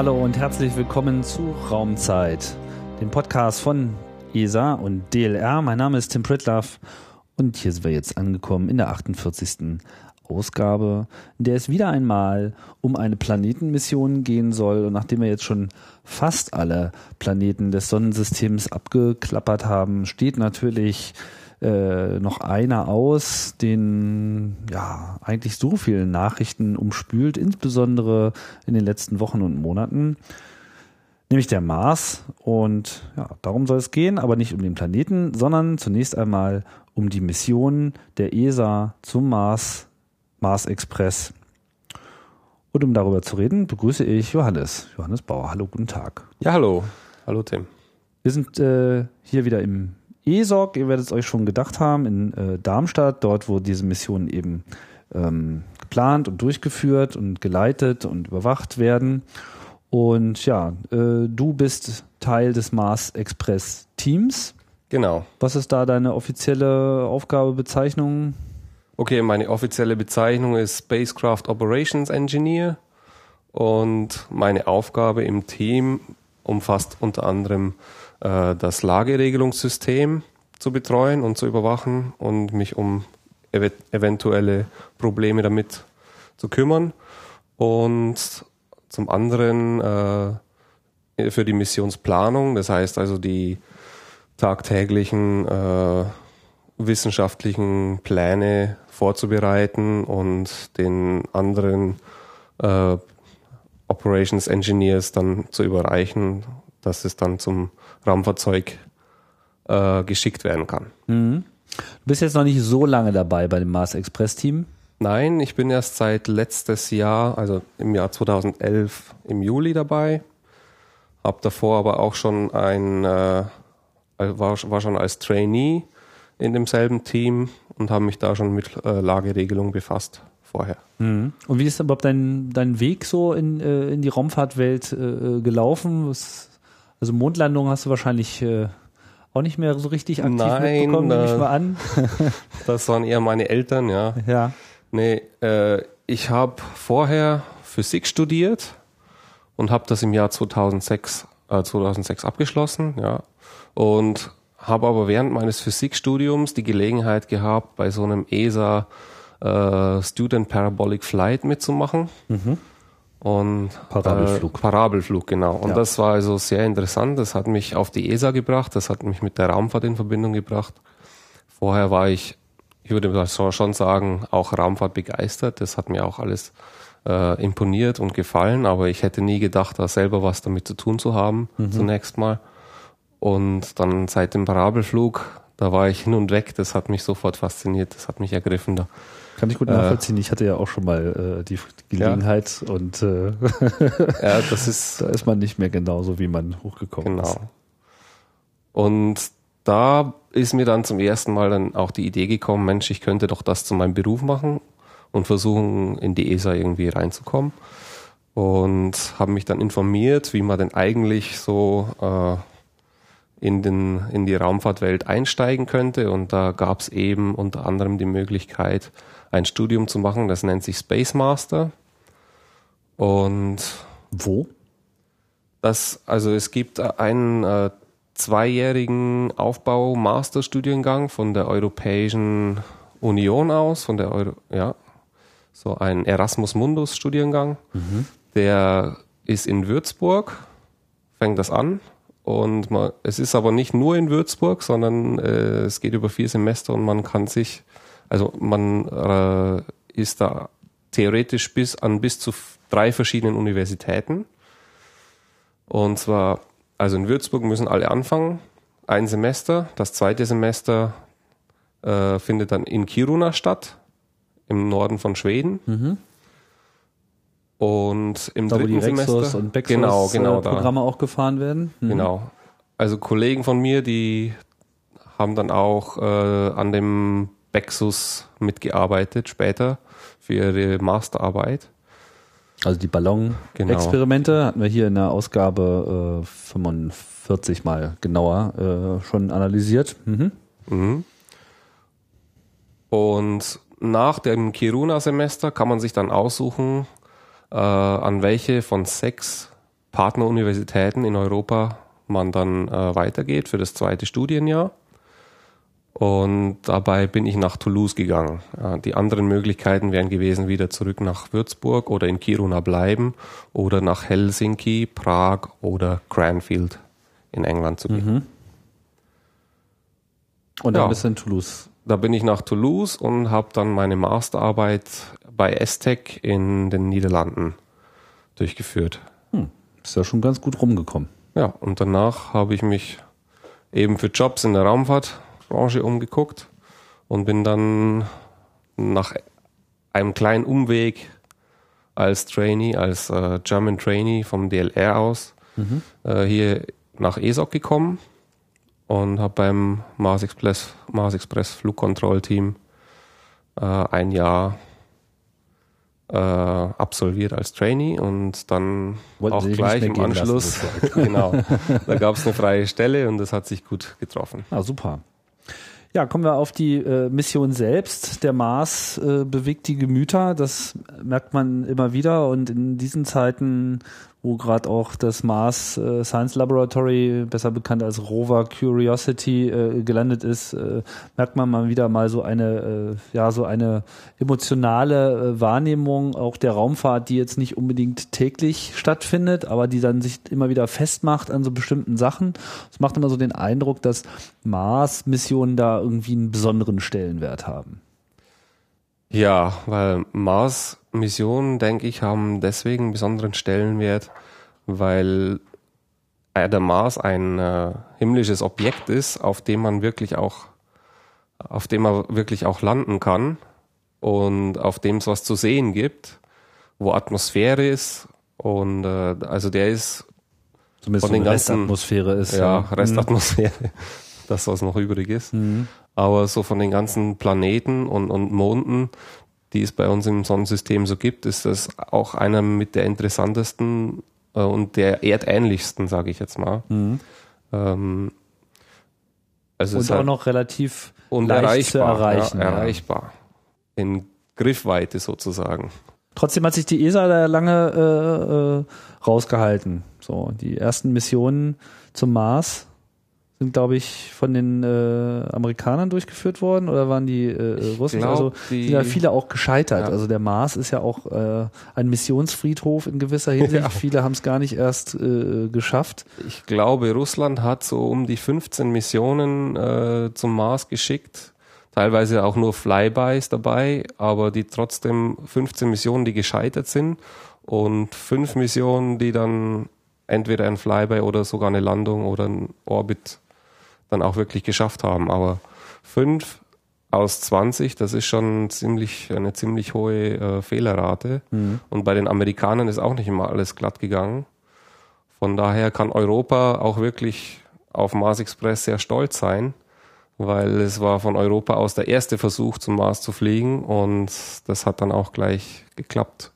Hallo und herzlich willkommen zu Raumzeit, dem Podcast von ESA und DLR. Mein Name ist Tim Pritloff und hier sind wir jetzt angekommen in der 48. Ausgabe, in der es wieder einmal um eine Planetenmission gehen soll. Und nachdem wir jetzt schon fast alle Planeten des Sonnensystems abgeklappert haben, steht natürlich äh, noch einer aus, den ja eigentlich so viele Nachrichten umspült, insbesondere in den letzten Wochen und Monaten nämlich der Mars. Und ja, darum soll es gehen, aber nicht um den Planeten, sondern zunächst einmal um die Mission der ESA zum Mars, Mars Express. Und um darüber zu reden, begrüße ich Johannes. Johannes Bauer. Hallo, guten Tag. Ja, hallo. Hallo, Tim. Wir sind äh, hier wieder im ESOG, ihr werdet es euch schon gedacht haben, in äh, Darmstadt, dort, wo diese Missionen eben ähm, geplant und durchgeführt und geleitet und überwacht werden. Und ja, äh, du bist Teil des Mars Express Teams. Genau. Was ist da deine offizielle Aufgabe, Bezeichnung? Okay, meine offizielle Bezeichnung ist Spacecraft Operations Engineer und meine Aufgabe im Team umfasst unter anderem äh, das Lageregelungssystem zu betreuen und zu überwachen und mich um ev eventuelle Probleme damit zu kümmern. Und zum anderen äh, für die Missionsplanung, das heißt also die tagtäglichen äh, wissenschaftlichen Pläne vorzubereiten und den anderen äh, Operations Engineers dann zu überreichen, dass es dann zum Raumfahrzeug äh, geschickt werden kann. Mhm. Du bist jetzt noch nicht so lange dabei bei dem Mars Express Team. Nein, ich bin erst seit letztes Jahr, also im Jahr 2011 im Juli dabei. Hab davor aber auch schon ein, äh, war, war schon als Trainee in demselben Team und habe mich da schon mit äh, Lageregelung befasst vorher. Mhm. Und wie ist überhaupt dein, dein Weg so in, äh, in die Raumfahrtwelt äh, gelaufen? Was, also Mondlandung hast du wahrscheinlich äh, auch nicht mehr so richtig aktiv Nein, mitbekommen, nehme ich äh, mal an. Das waren eher meine Eltern, ja. ja. Nee, äh, ich habe vorher Physik studiert und habe das im Jahr 2006, äh, 2006 abgeschlossen, ja. Und habe aber während meines Physikstudiums die Gelegenheit gehabt, bei so einem ESA äh, Student Parabolic Flight mitzumachen. Und Parabelflug. Äh, Parabelflug, genau. Und Ja. das war also sehr interessant. Das hat mich auf die ESA gebracht, das hat mich mit der Raumfahrt in Verbindung gebracht. Vorher war ich, ich würde schon sagen, auch Raumfahrt begeistert. Das hat mir auch alles äh, imponiert und gefallen, aber ich hätte nie gedacht, da selber was damit zu tun zu haben, zunächst mal. Und dann seit dem Parabelflug, da war ich hin und weg. Das hat mich sofort fasziniert, das hat mich ergriffen. Da. Kann ich gut nachvollziehen. Ich hatte ja auch schon mal äh, die Gelegenheit und äh, Ja, das ist da ist man nicht mehr genauso, wie man hochgekommen ist. Genau. Und da ist mir dann zum ersten Mal dann auch die Idee gekommen, Mensch, ich könnte doch das zu meinem Beruf machen und versuchen, in die ESA irgendwie reinzukommen. Und habe mich dann informiert, wie man denn eigentlich so äh, in, den, in die Raumfahrtwelt einsteigen könnte. Und da gab es eben unter anderem die Möglichkeit, ein Studium zu machen, das nennt sich Space Master. Und Wo? das, also es gibt einen äh, zweijährigen Aufbau-Masterstudiengang von der Europäischen Union aus, von der Euro, ja, so ein Erasmus Mundus Studiengang. Der ist in Würzburg, fängt das an. Und man, es ist aber nicht nur in Würzburg, sondern äh, es geht über vier Semester und man kann sich, also man äh, ist da theoretisch bis an bis zu drei verschiedenen Universitäten. Und zwar, also in Würzburg müssen alle anfangen, ein Semester. Das zweite Semester äh, findet dann in Kiruna statt, im Norden von Schweden. Und im Da wo die dritten Rexos Semester und Bexos genau, genau, äh, da. Programme auch gefahren werden. Mhm. Genau. Also Kollegen von mir, die haben dann auch äh, an dem Bexus mitgearbeitet später für ihre Masterarbeit. Also die Ballon-Experimente hatten wir hier in der Ausgabe äh, 45 mal genauer äh, schon analysiert. Mhm. Mhm. Und nach dem Kiruna-Semester kann man sich dann aussuchen, äh, an welche von sechs Partneruniversitäten in Europa man dann äh, weitergeht für das zweite Studienjahr. Und dabei bin ich nach Toulouse gegangen. Die anderen Möglichkeiten wären gewesen, wieder zurück nach Würzburg oder in Kiruna bleiben oder nach Helsinki, Prag oder Cranfield in England zu gehen. Mhm. Und dann ja, bist du in Toulouse. Da bin ich nach Toulouse und habe dann meine Masterarbeit bei Estec in den Niederlanden durchgeführt. Hm, ist ja schon ganz gut rumgekommen. Ja, und danach habe ich mich eben für Jobs in der Raumfahrtbranche umgeguckt und bin dann nach einem kleinen Umweg als Trainee, als äh, German Trainee vom DLR aus mhm. äh, hier nach ESOC gekommen und habe beim Mars Express, Mars Express Flugkontrollteam äh, ein Jahr äh, absolviert als Trainee und dann Wollten auch gleich im Anschluss, genau, da gab es eine freie Stelle und das hat sich gut getroffen. Ah, super. Ja, kommen wir auf die äh, Mission selbst. Der Mars äh, bewegt die Gemüter, das merkt man immer wieder und in diesen Zeiten wo gerade auch das Mars äh, Science Laboratory, besser bekannt als Rover Curiosity, äh, gelandet ist, äh, merkt man mal wieder mal so eine, äh, ja, so eine emotionale äh, Wahrnehmung auch der Raumfahrt, die jetzt nicht unbedingt täglich stattfindet, aber die dann sich immer wieder festmacht an so bestimmten Sachen. Es macht immer so den Eindruck, dass Mars-Missionen da irgendwie einen besonderen Stellenwert haben. Ja, weil Mars-Missionen, denke ich, haben deswegen einen besonderen Stellenwert, weil der Mars ein äh, himmlisches Objekt ist, auf dem man wirklich auch, auf dem man wirklich auch landen kann und auf dem es was zu sehen gibt, wo Atmosphäre ist und äh, also der ist Zumindest von den ganzen Restatmosphäre ist ja, ja. Restatmosphäre, mhm. das was noch übrig ist. Mhm. Aber so von den ganzen Planeten und, und Monden, die es bei uns im Sonnensystem so gibt, ist das auch einer mit der interessantesten äh, und der erdähnlichsten, sage ich jetzt mal. Mhm. Ähm, also und auch halt noch relativ und leicht erreichbar, zu erreichen. Ja, erreichbar. Ja. In Griffweite sozusagen. Trotzdem hat sich die ESA da lange äh, äh, rausgehalten. So, die ersten Missionen zum Mars sind, glaube ich, von den äh, Amerikanern durchgeführt worden oder waren die äh, Russen? Glaub, also die, sind ja viele auch gescheitert. Ja. Also der Mars ist ja auch äh, ein Missionsfriedhof in gewisser Hinsicht. Ja. Viele haben es gar nicht erst äh, geschafft. Ich glaube, Russland hat so um die 15 Missionen äh, zum Mars geschickt. Teilweise auch nur Flybys dabei, aber die trotzdem 15 Missionen, die gescheitert sind und fünf Missionen, die dann entweder ein Flyby oder sogar eine Landung oder ein Orbit dann auch wirklich geschafft haben. Aber fünf aus 20, das ist schon ziemlich, eine ziemlich hohe äh, Fehlerrate. Mhm. Und bei den Amerikanern ist auch nicht immer alles glatt gegangen. Von daher kann Europa auch wirklich auf Mars Express sehr stolz sein, weil es war von Europa aus der erste Versuch, zum Mars zu fliegen und das hat dann auch gleich geklappt.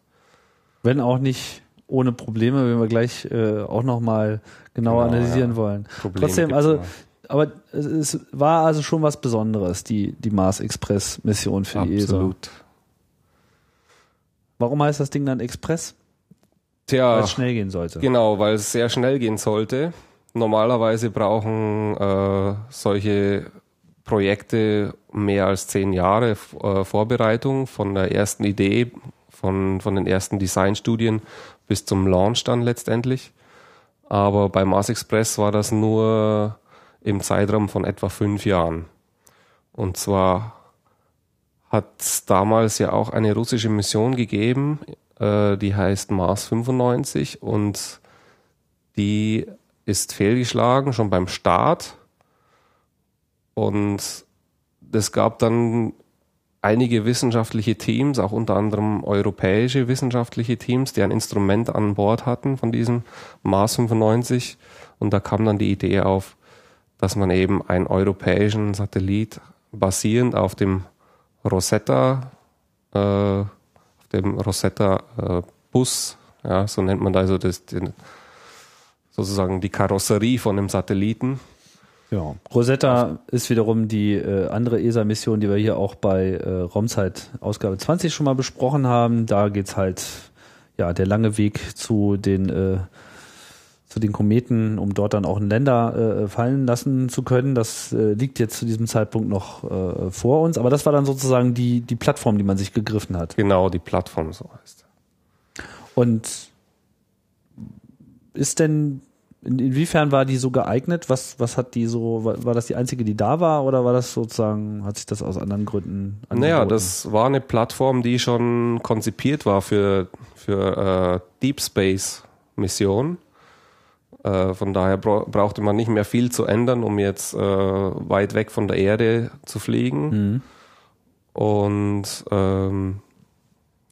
Wenn auch nicht ohne Probleme, wenn wir gleich äh, auch nochmal genauer genau, analysieren ja. wollen. Probleme Trotzdem, also aber es war also schon was Besonderes, die, die Mars Express Mission für Absolut. die ESA. Absolut. Warum heißt das Ding dann Express? Tja, weil es schnell gehen sollte. Genau, weil es sehr schnell gehen sollte. Normalerweise brauchen äh, solche Projekte mehr als zehn Jahre äh, Vorbereitung von der ersten Idee, von, von den ersten Designstudien bis zum Launch dann letztendlich. Aber bei Mars Express war das nur im Zeitraum von etwa fünf Jahren. Und zwar hat es damals ja auch eine russische Mission gegeben, äh, die heißt Mars 95 und die ist fehlgeschlagen schon beim Start. Und es gab dann einige wissenschaftliche Teams, auch unter anderem europäische wissenschaftliche Teams, die ein Instrument an Bord hatten von diesem Mars 95. Und da kam dann die Idee auf, dass man eben einen europäischen Satellit basierend auf dem Rosetta, äh, auf dem Rosetta äh, Bus, ja, so nennt man da also das, den, sozusagen die Karosserie von dem Satelliten. Ja, Rosetta ist wiederum die äh, andere ESA-Mission, die wir hier auch bei äh, Raumzeit Ausgabe 20 schon mal besprochen haben. Da geht's halt, ja, der lange Weg zu den äh, zu den Kometen, um dort dann auch in Länder äh, fallen lassen zu können. Das äh, liegt jetzt zu diesem Zeitpunkt noch äh, vor uns, aber das war dann sozusagen die, die Plattform, die man sich gegriffen hat. Genau, die Plattform, so heißt. Und ist denn in, inwiefern war die so geeignet? Was, was hat die so, war, war, das die einzige, die da war oder war das sozusagen, hat sich das aus anderen Gründen angeboten? Naja, das war eine Plattform, die schon konzipiert war für, für äh, Deep Space Missionen. Äh, von daher bra brauchte man nicht mehr viel zu ändern, um jetzt äh, weit weg von der Erde zu fliegen. Mhm. Und ähm,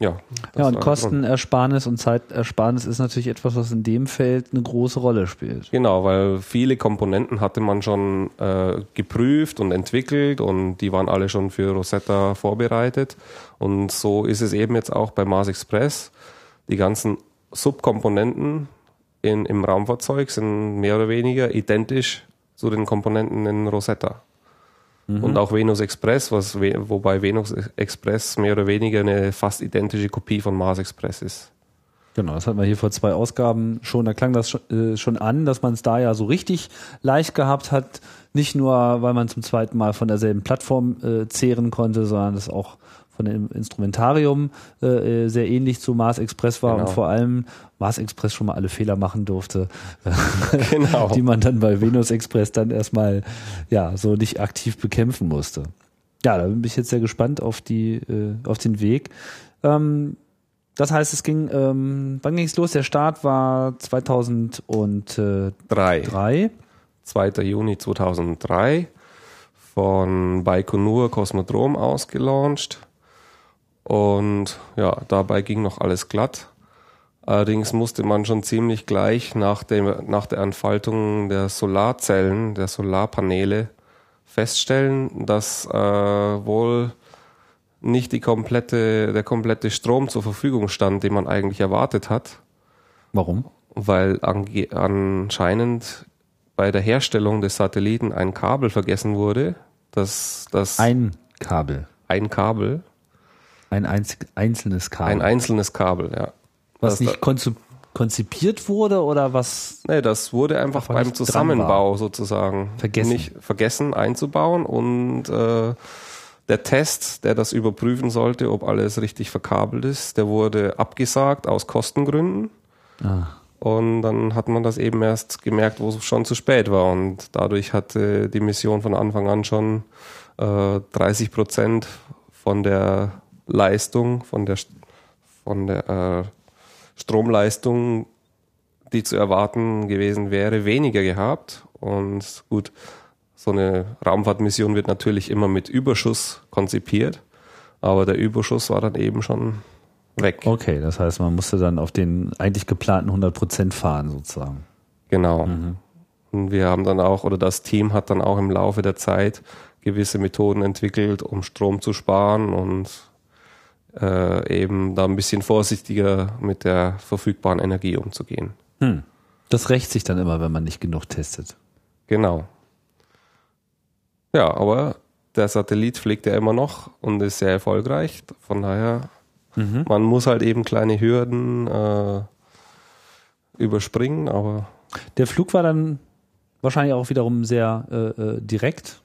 ja. Ja, und Kostenersparnis und Zeitersparnis ist natürlich etwas, was in dem Feld eine große Rolle spielt. Genau, weil viele Komponenten hatte man schon äh, geprüft und entwickelt und die waren alle schon für Rosetta vorbereitet. Und so ist es eben jetzt auch bei Mars Express. Die ganzen Subkomponenten in, im Raumfahrzeug sind mehr oder weniger identisch zu den Komponenten in Rosetta. Mhm. Und auch Venus Express, was, wobei Venus Express mehr oder weniger eine fast identische Kopie von Mars Express ist. Genau, das hatten wir hier vor zwei Ausgaben schon. Da klang das schon, äh, schon an, dass man es da ja so richtig leicht gehabt hat. Nicht nur, weil man zum zweiten Mal von derselben Plattform äh, zehren konnte, sondern das auch von dem Instrumentarium äh, sehr ähnlich zu Mars Express war genau. und vor allem Mars Express schon mal alle Fehler machen durfte, genau. die man dann bei Venus Express dann erstmal ja so nicht aktiv bekämpfen musste. Ja, da bin ich jetzt sehr gespannt auf die äh, auf den Weg. Ähm, das heißt, es ging, ähm, wann ging es los? Der Start war 2003. Drei. 2. Juni 2003 von Baikonur Kosmodrom aus gelauncht. Und ja, dabei ging noch alles glatt. Allerdings musste man schon ziemlich gleich nach, dem, nach der Entfaltung der Solarzellen, der Solarpaneele feststellen, dass äh, wohl nicht die komplette, der komplette Strom zur Verfügung stand, den man eigentlich erwartet hat. Warum? Weil anscheinend bei der Herstellung des Satelliten ein Kabel vergessen wurde. Das, das ein Kabel. Ein Kabel. Ein einzelnes Kabel. Ein einzelnes Kabel, ja. Was das nicht konzipiert wurde oder was? Nee, das wurde einfach beim Zusammenbau sozusagen vergessen. nicht vergessen einzubauen und äh, der Test, der das überprüfen sollte, ob alles richtig verkabelt ist, der wurde abgesagt aus Kostengründen. Ah. Und dann hat man das eben erst gemerkt, wo es schon zu spät war. Und dadurch hatte die Mission von Anfang an schon äh, 30 Prozent von der Leistung, von der, von der äh, Stromleistung, die zu erwarten gewesen wäre, weniger gehabt. Und gut, so eine Raumfahrtmission wird natürlich immer mit Überschuss konzipiert, aber der Überschuss war dann eben schon weg. Okay, das heißt, man musste dann auf den eigentlich geplanten 100 Prozent fahren sozusagen. Genau. Mhm. Und wir haben dann auch, oder das Team hat dann auch im Laufe der Zeit gewisse Methoden entwickelt, um Strom zu sparen und äh, eben da ein bisschen vorsichtiger mit der verfügbaren Energie umzugehen. Hm. Das rächt sich dann immer, wenn man nicht genug testet. Genau. Ja, aber der Satellit fliegt ja immer noch und ist sehr erfolgreich. Von daher, mhm. man muss halt eben kleine Hürden äh, überspringen, aber. Der Flug war dann wahrscheinlich auch wiederum sehr äh, äh direkt.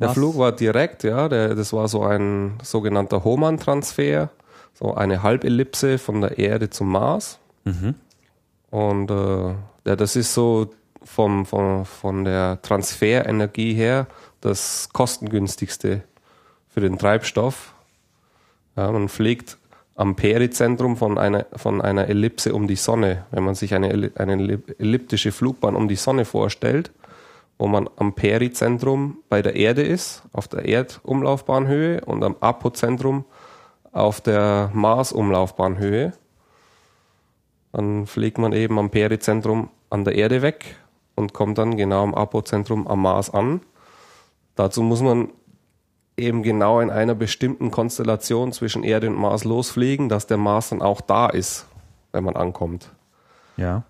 Der Was? Flug war direkt, ja. Der, das war so ein sogenannter Hohmann-Transfer, so eine Halbellipse von der Erde zum Mars. Mhm. Und äh, ja, das ist so vom, vom, von der Transferenergie her das kostengünstigste für den Treibstoff. Ja, man fliegt am Perizentrum von einer, von einer Ellipse um die Sonne. Wenn man sich eine, eine elliptische Flugbahn um die Sonne vorstellt, wo man am Perizentrum bei der Erde ist, auf der Erdumlaufbahnhöhe und am Apozentrum auf der Marsumlaufbahnhöhe. Dann fliegt man eben am Perizentrum an der Erde weg und kommt dann genau am Apozentrum am Mars an. Dazu muss man eben genau in einer bestimmten Konstellation zwischen Erde und Mars losfliegen, dass der Mars dann auch da ist, wenn man ankommt. Ja.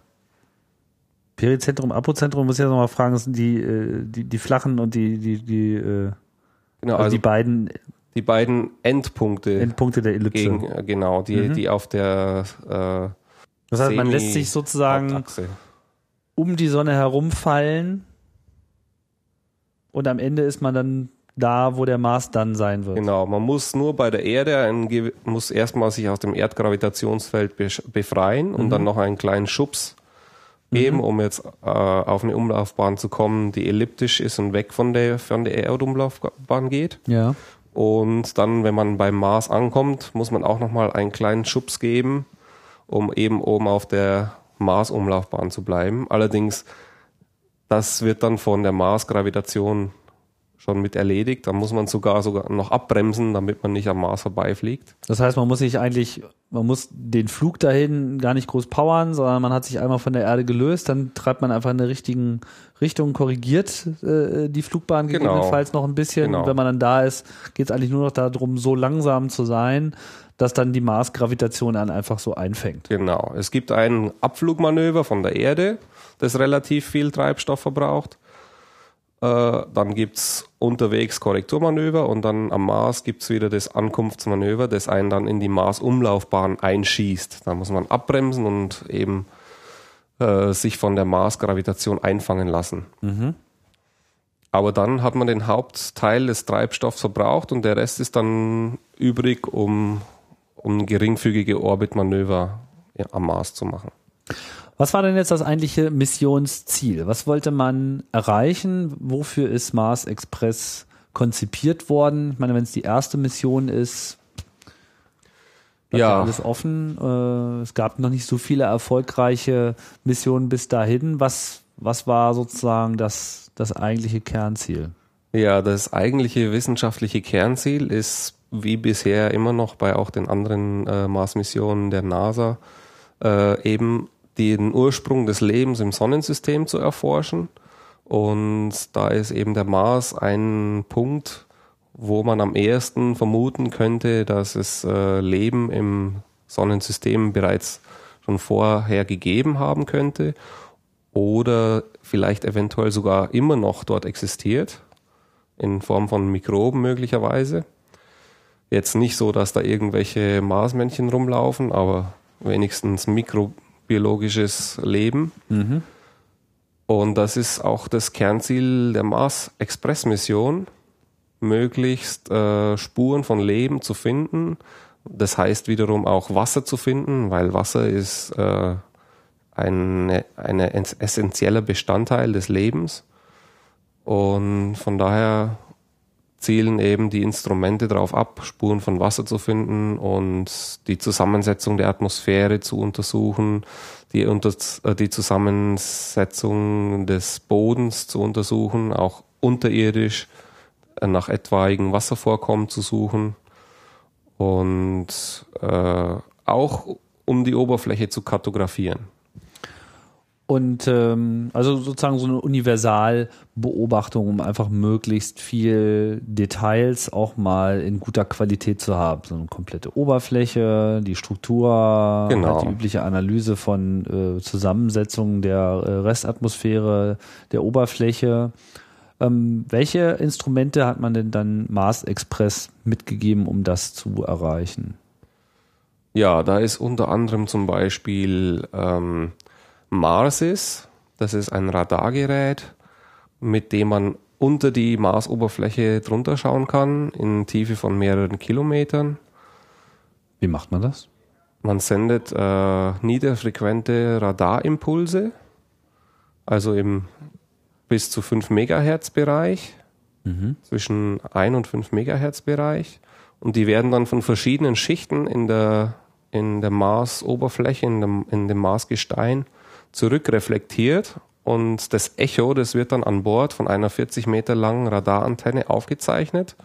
Perizentrum, Apozentrum, muss ich ja nochmal fragen, sind die, äh, die, die flachen und die, die, die, äh, genau, also, also die beiden die beiden Endpunkte. Endpunkte der Ellipse. Gegen, äh, genau, die, mhm. die auf der äh, Das heißt, man lässt sich sozusagen um die Sonne herumfallen und am Ende ist man dann da, wo der Mars dann sein wird. Genau, man muss nur bei der Erde, ein, muss erstmal sich aus dem Erdgravitationsfeld befreien und mhm. dann noch einen kleinen Schubs geben, mhm. um jetzt äh, auf eine Umlaufbahn zu kommen, die elliptisch ist und weg von der, von der Erdumlaufbahn geht. Ja. Und dann, wenn man beim Mars ankommt, muss man auch nochmal einen kleinen Schubs geben, um eben oben auf der Mars-Umlaufbahn zu bleiben. Allerdings, das wird dann von der Mars-Gravitation schon mit erledigt. Da muss man sogar sogar noch abbremsen, damit man nicht am Mars vorbeifliegt. Das heißt, man muss sich eigentlich, man muss den Flug dahin gar nicht groß powern, sondern man hat sich einmal von der Erde gelöst, dann treibt man einfach in der richtigen Richtung, korrigiert äh, die Flugbahn genau. gegebenenfalls noch ein bisschen. Genau. Und wenn man dann da ist, geht es eigentlich nur noch darum, so langsam zu sein, dass dann die Mars-Gravitation dann einfach so einfängt. Genau. Es gibt ein Abflugmanöver von der Erde, das relativ viel Treibstoff verbraucht. Äh, dann gibt es unterwegs Korrekturmanöver und dann am Mars gibt es wieder das Ankunftsmanöver, das einen dann in die Mars-Umlaufbahn einschießt. Da muss man abbremsen und eben äh, sich von der Mars-Gravitation einfangen lassen. Mhm. Aber dann hat man den Hauptteil des Treibstoffs verbraucht und der Rest ist dann übrig, um, um geringfügige Orbitmanöver am Mars zu machen. Was war denn jetzt das eigentliche Missionsziel? Was wollte man erreichen? Wofür ist Mars Express konzipiert worden? Ich meine, wenn es die erste Mission ist, ja. alles offen. Äh, es gab noch nicht so viele erfolgreiche Missionen bis dahin. Was, was war sozusagen das, das eigentliche Kernziel? Ja, das eigentliche wissenschaftliche Kernziel ist wie bisher immer noch bei auch den anderen äh, Mars-Missionen der NASA äh, eben den Ursprung des Lebens im Sonnensystem zu erforschen. Und da ist eben der Mars ein Punkt, wo man am ehesten vermuten könnte, dass es äh, Leben im Sonnensystem bereits schon vorher gegeben haben könnte oder vielleicht eventuell sogar immer noch dort existiert, in Form von Mikroben möglicherweise. Jetzt nicht so, dass da irgendwelche Marsmännchen rumlaufen, aber wenigstens Mikro biologisches Leben. Mhm. Und das ist auch das Kernziel der Mars-Express-Mission, möglichst äh, Spuren von Leben zu finden. Das heißt wiederum auch Wasser zu finden, weil Wasser ist äh, ein eine essentieller Bestandteil des Lebens. Und von daher zielen eben die Instrumente darauf ab, Spuren von Wasser zu finden und die Zusammensetzung der Atmosphäre zu untersuchen, die, unter, äh, die Zusammensetzung des Bodens zu untersuchen, auch unterirdisch äh, nach etwaigen Wasservorkommen zu suchen und äh, auch um die Oberfläche zu kartografieren. Und ähm, also sozusagen so eine Universalbeobachtung, um einfach möglichst viel Details auch mal in guter Qualität zu haben. So eine komplette Oberfläche, die Struktur, genau. halt die übliche Analyse von äh, Zusammensetzung der äh, Restatmosphäre der Oberfläche. Ähm, welche Instrumente hat man denn dann Mars Express mitgegeben, um das zu erreichen? Ja, da ist unter anderem zum Beispiel ähm, Marsis. Das ist ein Radargerät, mit dem man unter die Marsoberfläche drunter schauen kann, in Tiefe von mehreren Kilometern. Wie macht man das? Man sendet äh, niederfrequente Radarimpulse, also im bis zu 5 Megahertz Bereich, mhm. zwischen 1 und 5 Megahertz Bereich. Und die werden dann von verschiedenen Schichten in der, in der Marsoberfläche, in dem, in dem Marsgestein zurückreflektiert und das Echo, das wird dann an Bord von einer 40 Meter langen Radarantenne aufgezeichnet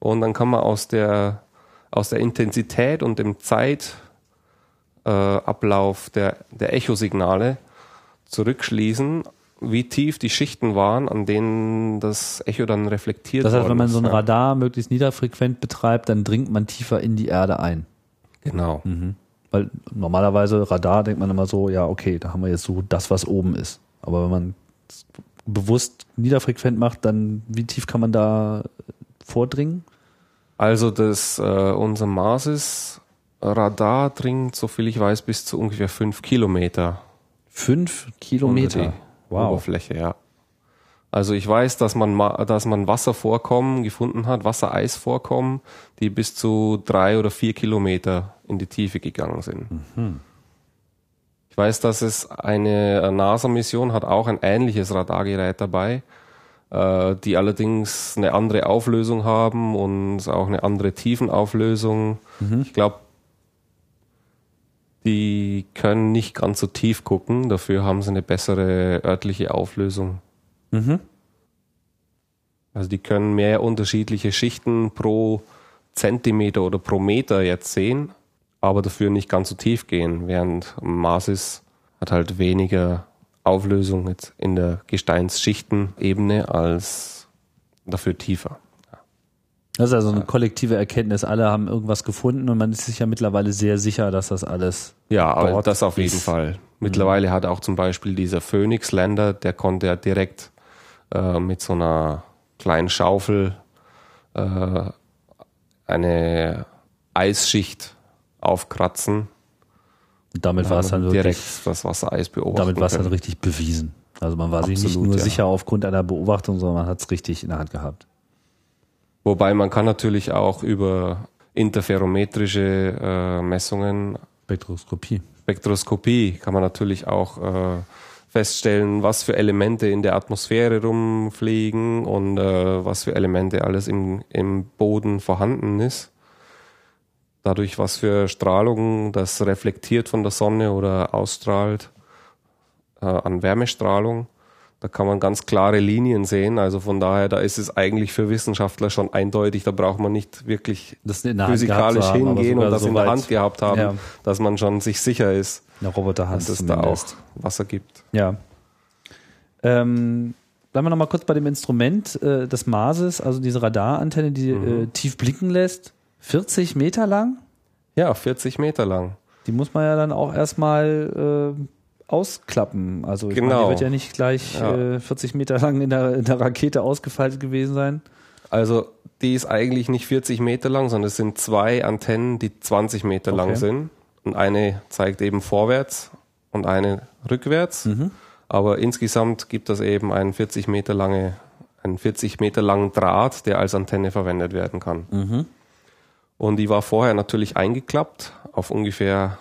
und dann kann man aus der, aus der Intensität und dem Zeitablauf äh, der, der Echosignale zurückschließen, wie tief die Schichten waren, an denen das Echo dann reflektiert wird. Das heißt, wenn man so ein Radar möglichst niederfrequent betreibt, dann dringt man tiefer in die Erde ein. Genau. Mhm. Weil normalerweise Radar denkt man immer so, ja, okay, da haben wir jetzt so das, was oben ist. Aber wenn man bewusst niederfrequent macht, dann wie tief kann man da vordringen? Also das äh, unser Mars Radar dringt, so viel ich weiß, bis zu ungefähr fünf Kilometer Fünf Kilometer. Wow. Oberfläche, ja. Also ich weiß, dass man, dass man Wasservorkommen gefunden hat, Wassereisvorkommen, die bis zu drei oder vier Kilometer in die Tiefe gegangen sind. Mhm. Ich weiß, dass es eine NASA-Mission hat auch ein ähnliches Radargerät dabei, äh, die allerdings eine andere Auflösung haben und auch eine andere Tiefenauflösung. Mhm. Ich glaube, die können nicht ganz so tief gucken, dafür haben sie eine bessere örtliche Auflösung. Mhm. Also die können mehr unterschiedliche Schichten pro Zentimeter oder pro Meter jetzt sehen, aber dafür nicht ganz so tief gehen, während Marsis hat halt weniger Auflösung jetzt in der Gesteinsschichtenebene als dafür tiefer. Das ist also eine kollektive Erkenntnis. Alle haben irgendwas gefunden und man ist sich ja mittlerweile sehr sicher, dass das alles. Ja, aber das auf jeden Fall. Mittlerweile mhm. hat auch zum Beispiel dieser Phoenix-Länder, der konnte ja direkt äh, mit so einer kleinen Schaufel äh, eine Eisschicht aufkratzen. Und damit war es dann wirklich direkt das Wassereis beobachten. Damit war es dann richtig bewiesen. Also man war Absolut, sich nicht nur ja. sicher aufgrund einer Beobachtung, sondern man hat es richtig in der Hand gehabt. Wobei man kann natürlich auch über interferometrische äh, Messungen Spektroskopie. Spektroskopie kann man natürlich auch äh, feststellen, was für Elemente in der Atmosphäre rumfliegen und äh, was für Elemente alles im, im Boden vorhanden ist. Dadurch, was für Strahlung das reflektiert von der Sonne oder ausstrahlt äh, an Wärmestrahlung. Da kann man ganz klare Linien sehen. Also von daher, da ist es eigentlich für Wissenschaftler schon eindeutig. Da braucht man nicht wirklich physikalisch haben, hingehen und das so in der Hand gehabt haben, ja. dass man schon sich sicher ist, eine Roboterhand dass es da auch Wasser gibt. Ja. Ähm, bleiben wir nochmal kurz bei dem Instrument äh, des Marses, also diese Radarantenne, die mhm. äh, tief blicken lässt. 40 Meter lang? Ja, 40 Meter lang. Die muss man ja dann auch erstmal äh, ausklappen. Also genau. meine, die wird ja nicht gleich ja. Äh, 40 Meter lang in der, in der Rakete ausgefaltet gewesen sein. Also die ist eigentlich nicht 40 Meter lang, sondern es sind zwei Antennen, die 20 Meter okay. lang sind. Und eine zeigt eben vorwärts und eine rückwärts. Mhm. Aber insgesamt gibt es eben einen 40 Meter lange, einen 40 Meter langen Draht, der als Antenne verwendet werden kann. Mhm. Und die war vorher natürlich eingeklappt auf ungefähr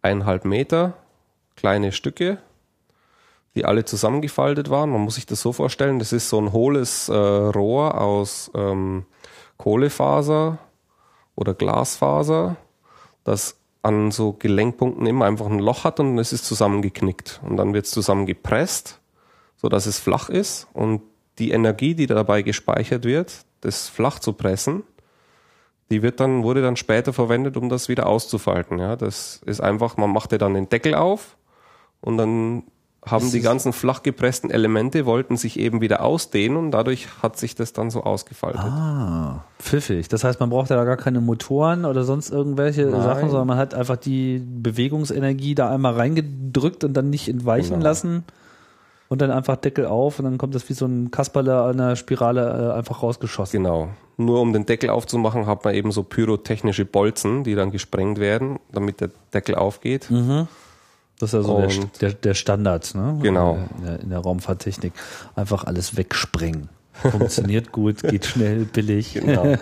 eineinhalb Meter kleine Stücke, die alle zusammengefaltet waren. Man muss sich das so vorstellen, das ist so ein hohles äh, Rohr aus ähm, Kohlefaser oder Glasfaser, das an so Gelenkpunkten immer einfach ein Loch hat und es ist zusammengeknickt. Und dann wird es zusammengepresst, sodass es flach ist. Und die Energie, die dabei gespeichert wird, das flach zu pressen, die wird dann, wurde dann später verwendet, um das wieder auszufalten. Ja, das ist einfach, man machte dann den Deckel auf und dann haben die ganzen flach gepressten Elemente, wollten sich eben wieder ausdehnen und dadurch hat sich das dann so ausgefaltet. Ah, pfiffig. Das heißt, man braucht ja gar keine Motoren oder sonst irgendwelche Nein. Sachen, sondern man hat einfach die Bewegungsenergie da einmal reingedrückt und dann nicht entweichen genau. lassen und dann einfach Deckel auf und dann kommt das wie so ein Kasperle an der Spirale äh, einfach rausgeschossen. Genau. Nur um den Deckel aufzumachen, hat man eben so pyrotechnische Bolzen, die dann gesprengt werden, damit der Deckel aufgeht. Mhm. Das ist ja so der, der, der, Standard, ne? Genau. In der, in der Raumfahrttechnik. Einfach alles wegsprengen. Funktioniert gut, geht schnell, billig. Genau.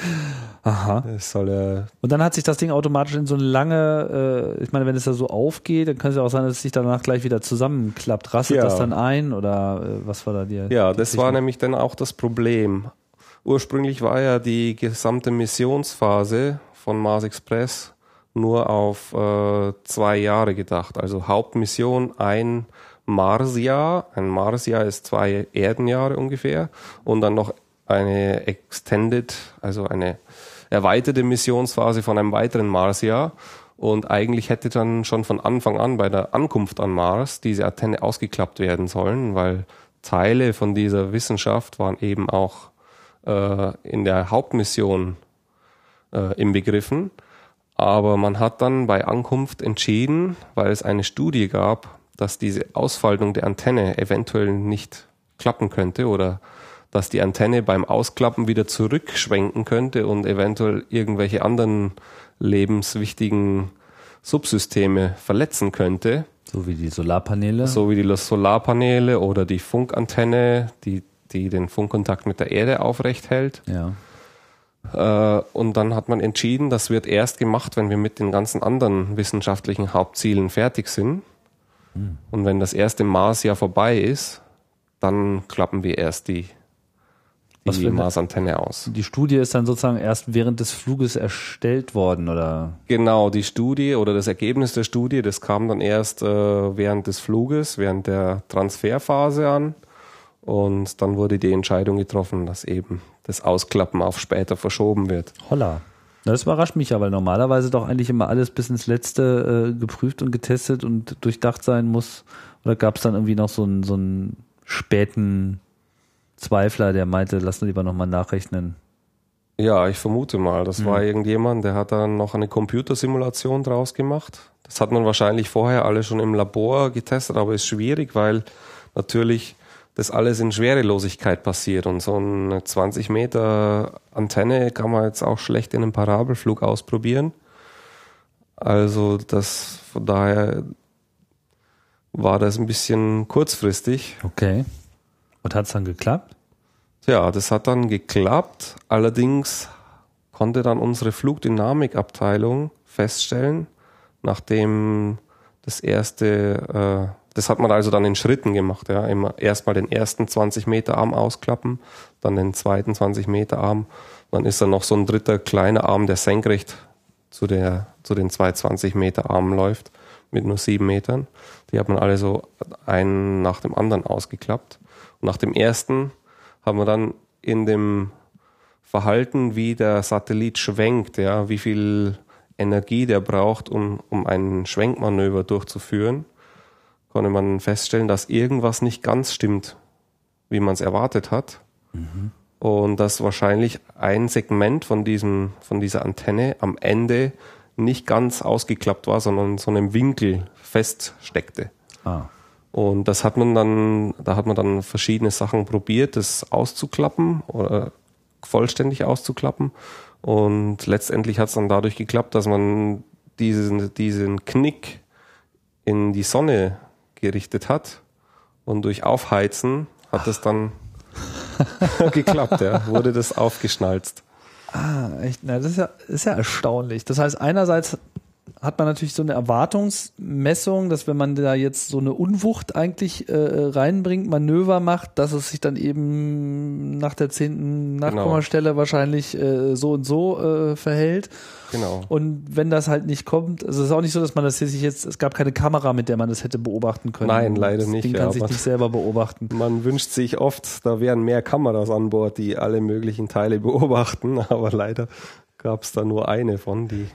Aha. soll, äh und dann hat sich das Ding automatisch in so eine lange, äh, ich meine, wenn es da so aufgeht, dann kann es ja auch sein, dass es sich danach gleich wieder zusammenklappt. Rastet ja. das dann ein oder äh, was war da dir? Ja, das war nämlich dann auch das Problem. Ursprünglich war ja die gesamte Missionsphase von Mars Express nur auf äh, zwei Jahre gedacht. Also Hauptmission ein Marsjahr. Ein Marsjahr ist zwei Erdenjahre ungefähr. Und dann noch eine Extended, also eine erweiterte Missionsphase von einem weiteren Marsjahr. Und eigentlich hätte dann schon von Anfang an bei der Ankunft an Mars diese Antenne ausgeklappt werden sollen, weil Teile von dieser Wissenschaft waren eben auch äh, in der Hauptmission äh, im Begriffen. Aber man hat dann bei Ankunft entschieden, weil es eine Studie gab, dass diese Ausfaltung der Antenne eventuell nicht klappen könnte oder dass die Antenne beim Ausklappen wieder zurückschwenken könnte und eventuell irgendwelche anderen lebenswichtigen Subsysteme verletzen könnte. So wie die Solarpaneele. So wie die Solarpaneele oder die Funkantenne, die, die den Funkkontakt mit der Erde aufrecht hält. Ja. Äh, und dann hat man entschieden, das wird erst gemacht, wenn wir mit den ganzen anderen wissenschaftlichen Hauptzielen fertig sind. Hm. Und wenn das erste Marsjahr vorbei ist, dann klappen wir erst die, die Marsantenne aus. Die Studie ist dann sozusagen erst während des Fluges erstellt worden, oder? Genau, die Studie oder das Ergebnis der Studie, das kam dann erst äh, während des Fluges, während der Transferphase an. Und dann wurde die Entscheidung getroffen, dass eben das Ausklappen auf später verschoben wird. Holla. Das überrascht mich ja, weil normalerweise doch eigentlich immer alles bis ins Letzte äh, geprüft und getestet und durchdacht sein muss. Oder gab es dann irgendwie noch so einen, so einen späten Zweifler, der meinte, lass uns lieber nochmal nachrechnen? Ja, ich vermute mal. Das mhm. war irgendjemand, der hat dann noch eine Computersimulation draus gemacht. Das hat man wahrscheinlich vorher alle schon im Labor getestet, aber ist schwierig, weil natürlich das alles in Schwerelosigkeit passiert. Und so eine 20 Meter Antenne kann man jetzt auch schlecht in einem Parabelflug ausprobieren. Also das von daher war das ein bisschen kurzfristig. Okay. Und hat es dann geklappt? Ja, das hat dann geklappt. Allerdings konnte dann unsere Flugdynamikabteilung feststellen, nachdem das erste äh, das hat man also dann in Schritten gemacht. Ja. Immer erstmal den ersten 20 Meter Arm ausklappen, dann den zweiten 20 Meter Arm. Dann ist da noch so ein dritter kleiner Arm, der senkrecht zu, der, zu den zwei 20 Meter Armen läuft, mit nur sieben Metern. Die hat man alle so einen nach dem anderen ausgeklappt. Und nach dem ersten haben wir dann in dem Verhalten, wie der Satellit schwenkt, ja, wie viel Energie der braucht, um, um ein Schwenkmanöver durchzuführen, konnte man feststellen, dass irgendwas nicht ganz stimmt, wie man es erwartet hat. Mhm. Und dass wahrscheinlich ein Segment von diesem, von dieser Antenne am Ende nicht ganz ausgeklappt war, sondern in so einem Winkel feststeckte. Ah. Und das hat man dann, da hat man dann verschiedene Sachen probiert, das auszuklappen oder vollständig auszuklappen. Und letztendlich hat es dann dadurch geklappt, dass man diesen, diesen Knick in die Sonne gerichtet hat. Und durch Aufheizen hat es dann geklappt, ja. Wurde das aufgeschnalzt. Ah, echt, na, das ist ja, ist ja erstaunlich. Das heißt, einerseits hat man natürlich so eine Erwartungsmessung, dass wenn man da jetzt so eine Unwucht eigentlich äh, reinbringt, Manöver macht, dass es sich dann eben nach der zehnten genau. Nachkommastelle genau. wahrscheinlich äh, so und so äh, verhält. Genau. Und wenn das halt nicht kommt, also es ist auch nicht so, dass man das sich jetzt, es gab keine Kamera, mit der man das hätte beobachten können. Nein, leider das nicht. Ding kann ja, sich nicht selber beobachten. Man wünscht sich oft, da wären mehr Kameras an Bord, die alle möglichen Teile beobachten, aber leider gab es da nur eine von, die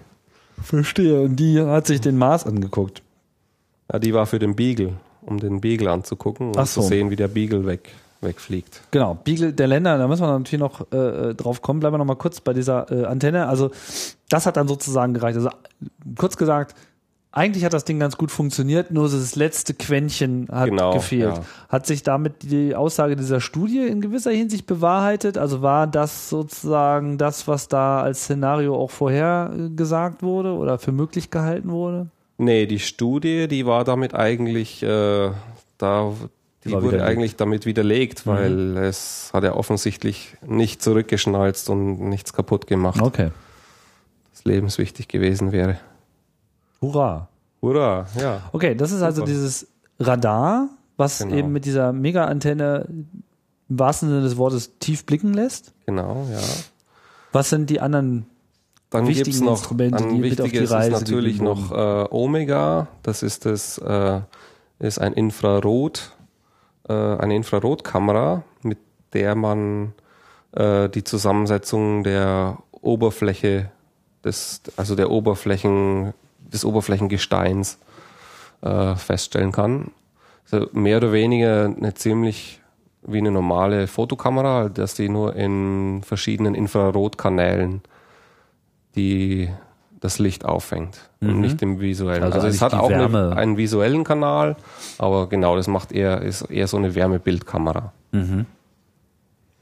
Verstehe. Und die hat sich den Mars angeguckt. Ja, die war für den Beagle, um den Beagle anzugucken und so. zu sehen, wie der Beagle weg, wegfliegt. Genau, Beagle der Länder, da müssen wir natürlich noch äh, drauf kommen. Bleiben wir noch mal kurz bei dieser äh, Antenne. Also das hat dann sozusagen gereicht. Also kurz gesagt, eigentlich hat das Ding ganz gut funktioniert, nur das letzte Quäntchen hat genau, gefehlt. Ja. Hat sich damit die Aussage dieser Studie in gewisser Hinsicht bewahrheitet? Also war das sozusagen das, was da als Szenario auch vorher äh, gesagt wurde oder für möglich gehalten wurde? Nee, die Studie, die war damit eigentlich, äh, da, die, die wurde eigentlich damit widerlegt, mhm. weil es hat ja offensichtlich nicht zurückgeschnalzt und nichts kaputt gemacht. Okay. Das lebenswichtig gewesen wäre. Hurra. Hurra, ja. Okay, das ist also dieses Radar, was genau. eben mit dieser Mega-Antenne im wahrsten Sinne des Wortes tief blicken lässt. Genau, ja. Was sind die anderen dann wichtigen gibt's noch, Instrumente, die Reise ist natürlich noch äh, Omega. Das ist das äh, ist ein Infrarot, äh, eine Infrarotkamera, mit der man äh, die Zusammensetzung der Oberfläche des, also der Oberflächen des Oberflächengesteins äh, feststellen kann. Also mehr oder weniger eine ziemlich wie eine normale Fotokamera, dass die nur in verschiedenen Infrarotkanälen die das Licht auffängt mhm. und nicht im visuellen. Also, also es hat auch eine, einen visuellen Kanal, aber genau, das macht eher ist eher so eine Wärmebildkamera. Mhm.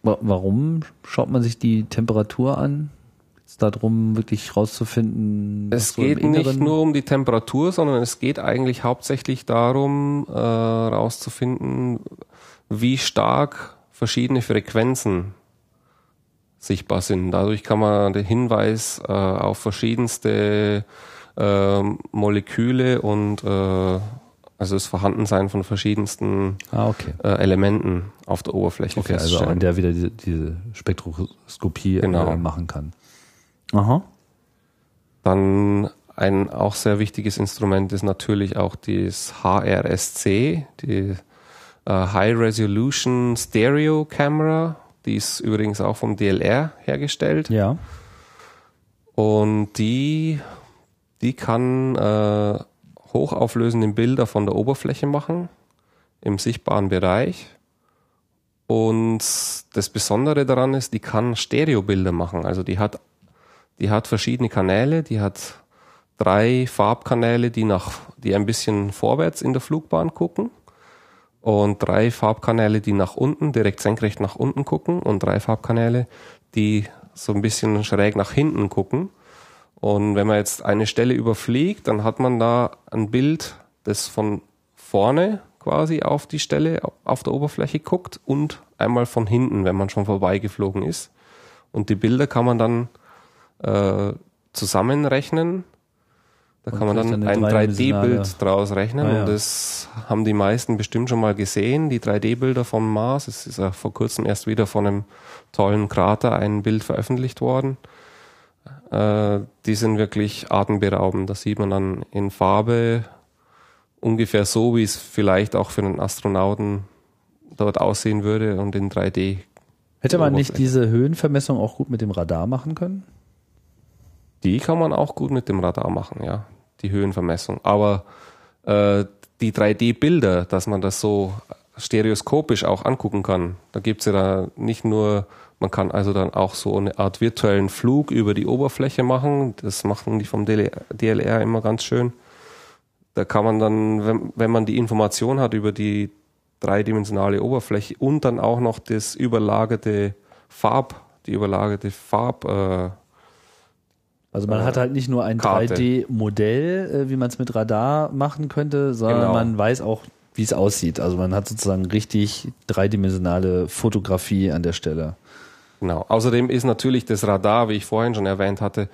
Warum schaut man sich die Temperatur an? Es darum, wirklich rauszufinden? Es so geht nicht nur um die Temperatur, sondern es geht eigentlich hauptsächlich darum, äh, rauszufinden, wie stark verschiedene Frequenzen sichtbar sind. Dadurch kann man den Hinweis äh, auf verschiedenste äh, Moleküle und äh, also das Vorhandensein von verschiedensten ah, okay. äh, Elementen auf der Oberfläche okay, also an der wieder diese, diese Spektroskopie äh, genau. machen kann. Aha. Dann ein auch sehr wichtiges Instrument ist natürlich auch das HRSC, die äh, High Resolution Stereo Camera. Die ist übrigens auch vom DLR hergestellt. Ja. Und die, die kann äh, hochauflösende Bilder von der Oberfläche machen im sichtbaren Bereich. Und das Besondere daran ist, die kann Stereobilder machen. Also die hat, die hat verschiedene Kanäle, die hat drei Farbkanäle, die nach, die ein bisschen vorwärts in der Flugbahn gucken und drei Farbkanäle, die nach unten, direkt senkrecht nach unten gucken und drei Farbkanäle, die so ein bisschen schräg nach hinten gucken. Und wenn man jetzt eine Stelle überfliegt, dann hat man da ein Bild, das von vorne quasi auf die Stelle auf der Oberfläche guckt und einmal von hinten, wenn man schon vorbeigeflogen ist. Und die Bilder kann man dann äh, zusammenrechnen da kann man dann ein 3D-Bild draus rechnen ah, ja. und das haben die meisten bestimmt schon mal gesehen, die 3D-Bilder vom Mars. Es ist ja vor kurzem erst wieder von einem tollen Krater ein Bild veröffentlicht worden. Äh, die sind wirklich atemberaubend. Da sieht man dann in Farbe ungefähr so, wie es vielleicht auch für einen Astronauten dort aussehen würde und in 3D. Hätte man nicht diese Höhenvermessung auch gut mit dem Radar machen können? Die kann man auch gut mit dem Radar machen, ja die Höhenvermessung. Aber äh, die 3D-Bilder, dass man das so stereoskopisch auch angucken kann, da gibt es ja da nicht nur, man kann also dann auch so eine Art virtuellen Flug über die Oberfläche machen. Das machen die vom DLR immer ganz schön. Da kann man dann, wenn, wenn man die Information hat über die dreidimensionale Oberfläche und dann auch noch das überlagerte Farb, die überlagerte Farb, äh, also man äh, hat halt nicht nur ein 3D-Modell, äh, wie man es mit Radar machen könnte, sondern genau. man weiß auch, wie es aussieht. Also man hat sozusagen richtig dreidimensionale Fotografie an der Stelle. Genau. Außerdem ist natürlich das Radar, wie ich vorhin schon erwähnt hatte,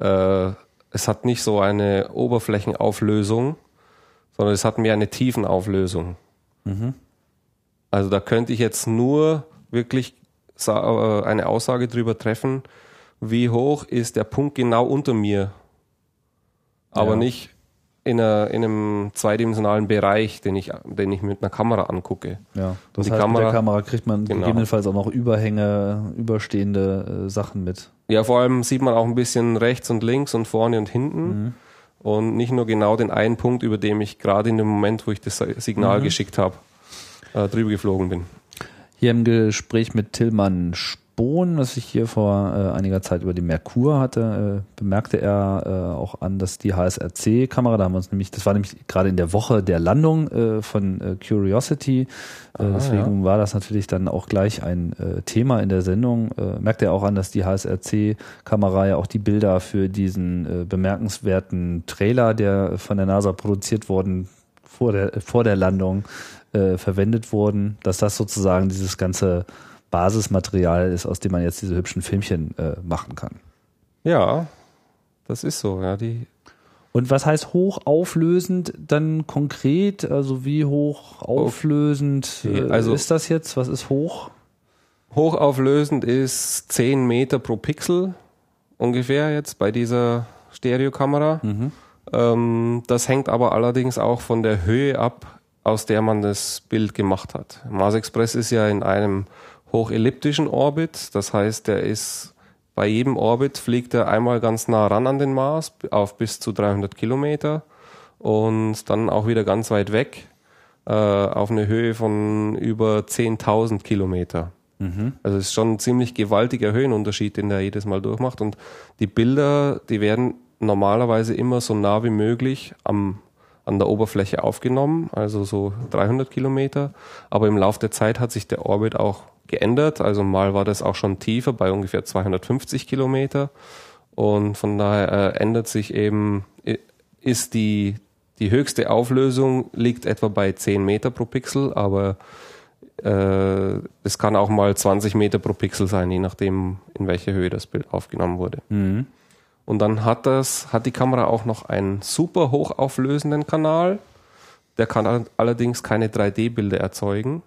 äh, es hat nicht so eine Oberflächenauflösung, sondern es hat mehr eine Tiefenauflösung. Mhm. Also da könnte ich jetzt nur wirklich äh, eine Aussage drüber treffen, wie hoch ist der Punkt genau unter mir, aber ja. nicht in, einer, in, einem zweidimensionalen Bereich, den ich, den ich mit einer Kamera angucke. Ja, das heißt, Kamera, mit der Kamera kriegt man genau. gegebenenfalls auch noch Überhänge, überstehende äh, Sachen mit. Ja, vor allem sieht man auch ein bisschen rechts und links und vorne und hinten. Mhm. Und nicht nur genau den einen Punkt, über dem ich gerade in dem Moment, wo ich das Signal mhm. geschickt habe, äh, drüber geflogen bin. Hier im Gespräch mit Tillmann Bohn, was ich hier vor äh, einiger Zeit über die Merkur hatte, äh, bemerkte er äh, auch an, dass die HSRC-Kamera, da haben wir uns nämlich, das war nämlich gerade in der Woche der Landung äh, von äh, Curiosity, äh, Aha, deswegen ja. war das natürlich dann auch gleich ein Thema in der Sendung. Merkte er auch an, dass die HSRC-Kamera ja auch die Bilder für diesen bemerkenswerten Trailer, der von der NASA produziert worden vor der vor der Landung verwendet wurden, dass das sozusagen dieses ganze Basismaterial ist, aus dem man jetzt diese hübschen Filmchen äh, machen kann. Ja, das ist so, ja. Die und was heißt hochauflösend dann konkret? Also wie hochauflösend okay. Äh, also ist das jetzt? Was ist hoch? Hochauflösend ist 10 Meter pro Pixel ungefähr jetzt bei dieser Stereokamera. Mhm. Ähm, das hängt aber allerdings auch von der Höhe ab, aus der man das Bild gemacht hat. Mars Express ist ja in einem hochelliptischen Orbit. Das heißt, der ist bei jedem Orbit fliegt er einmal ganz nah ran an den Mars auf bis zu 300 Kilometer und dann auch wieder ganz weit weg äh, auf eine Höhe von über 10.000 Kilometer. Mhm. Also es ist schon ein ziemlich gewaltiger Höhenunterschied, den der jedes Mal durchmacht. Und die Bilder, die werden normalerweise immer so nah wie möglich am, an der Oberfläche aufgenommen, also so 300 Kilometer. Aber im Laufe der Zeit hat sich der Orbit auch geändert. Also mal war das auch schon tiefer bei ungefähr 250 Kilometer Und von daher äh, ändert sich eben, ist die, die höchste Auflösung liegt etwa bei 10 Meter pro Pixel, aber äh, es kann auch mal 20 Meter pro Pixel sein, je nachdem, in welcher Höhe das Bild aufgenommen wurde. Mhm. Und dann hat das, hat die Kamera auch noch einen super hochauflösenden Kanal. Der kann allerdings keine 3D-Bilder erzeugen.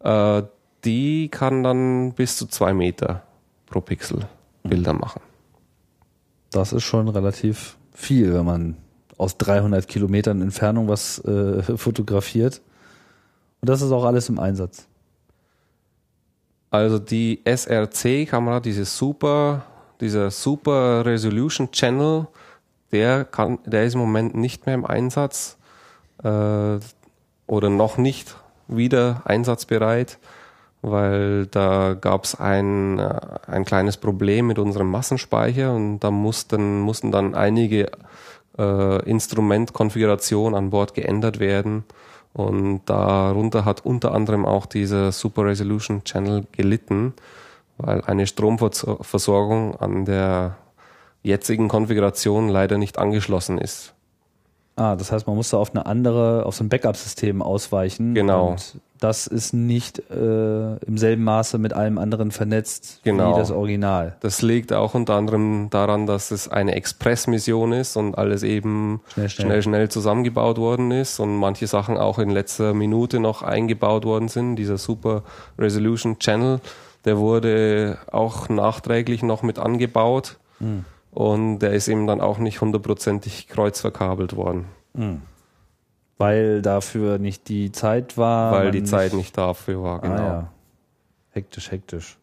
Äh, die kann dann bis zu zwei Meter pro Pixel Bilder machen. Das ist schon relativ viel, wenn man aus 300 Kilometern Entfernung was äh, fotografiert. Und das ist auch alles im Einsatz. Also die SRC-Kamera, diese super, dieser Super Resolution Channel, der kann, der ist im Moment nicht mehr im Einsatz äh, oder noch nicht wieder einsatzbereit, weil da gab es ein, äh, ein kleines Problem mit unserem Massenspeicher und da mussten, mussten dann einige äh, Instrumentkonfigurationen an Bord geändert werden. Und darunter hat unter anderem auch dieser Super Resolution Channel gelitten, weil eine Stromversorgung an der jetzigen Konfiguration leider nicht angeschlossen ist. Ah, das heißt, man musste auf eine andere, auf so ein Backup-System ausweichen. Genau. Und das ist nicht äh, im selben Maße mit allem anderen vernetzt genau. wie das Original. Das liegt auch unter anderem daran, dass es eine Express-Mission ist und alles eben Schnell, schnell. schnell, schnell zusammengebaut worden ist und manche Sachen auch in letzter Minute noch eingebaut worden sind. Dieser Super Resolution Channel, der wurde auch nachträglich noch mit angebaut. Mhm. Und der ist eben dann auch nicht hundertprozentig kreuzverkabelt worden. Mhm. Weil dafür nicht die Zeit war. Weil die Zeit nicht dafür war, genau. Ah, ja. Hektisch, hektisch.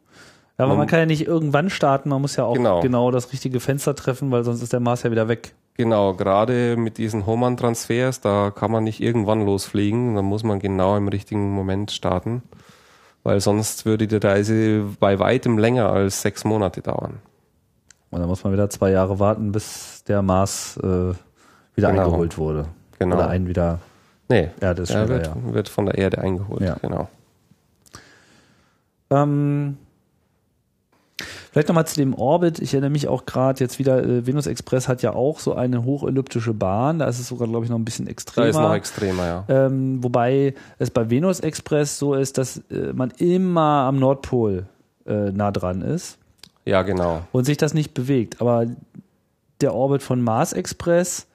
Ja, aber man, man, kann ja nicht irgendwann starten, man muss ja auch genau. genau. das richtige Fenster treffen, weil sonst ist der Mars ja wieder weg. Genau, gerade mit diesen Hohmann-Transfers, da kann man nicht irgendwann losfliegen, da muss man genau im richtigen Moment starten, weil sonst würde die Reise bei weitem länger als sechs Monate dauern. Und dann muss man wieder zwei Jahre warten, bis der Mars äh, wieder genau. eingeholt wurde. Genau. Oder einen wieder. Nee, Erde ist er wird, ja. wird von der Erde eingeholt. Ja. Genau. Ähm, vielleicht nochmal zu dem Orbit. Ich erinnere mich auch gerade jetzt wieder, äh, Venus Express hat ja auch so eine hochelliptische Bahn. Da ist es sogar, glaube ich, noch ein bisschen extremer. Da ist noch extremer, ja. Ähm, wobei es bei Venus Express so ist, dass äh, man immer am Nordpol äh, nah dran ist. Ja, genau. Und sich das nicht bewegt. Aber der Orbit von Mars Express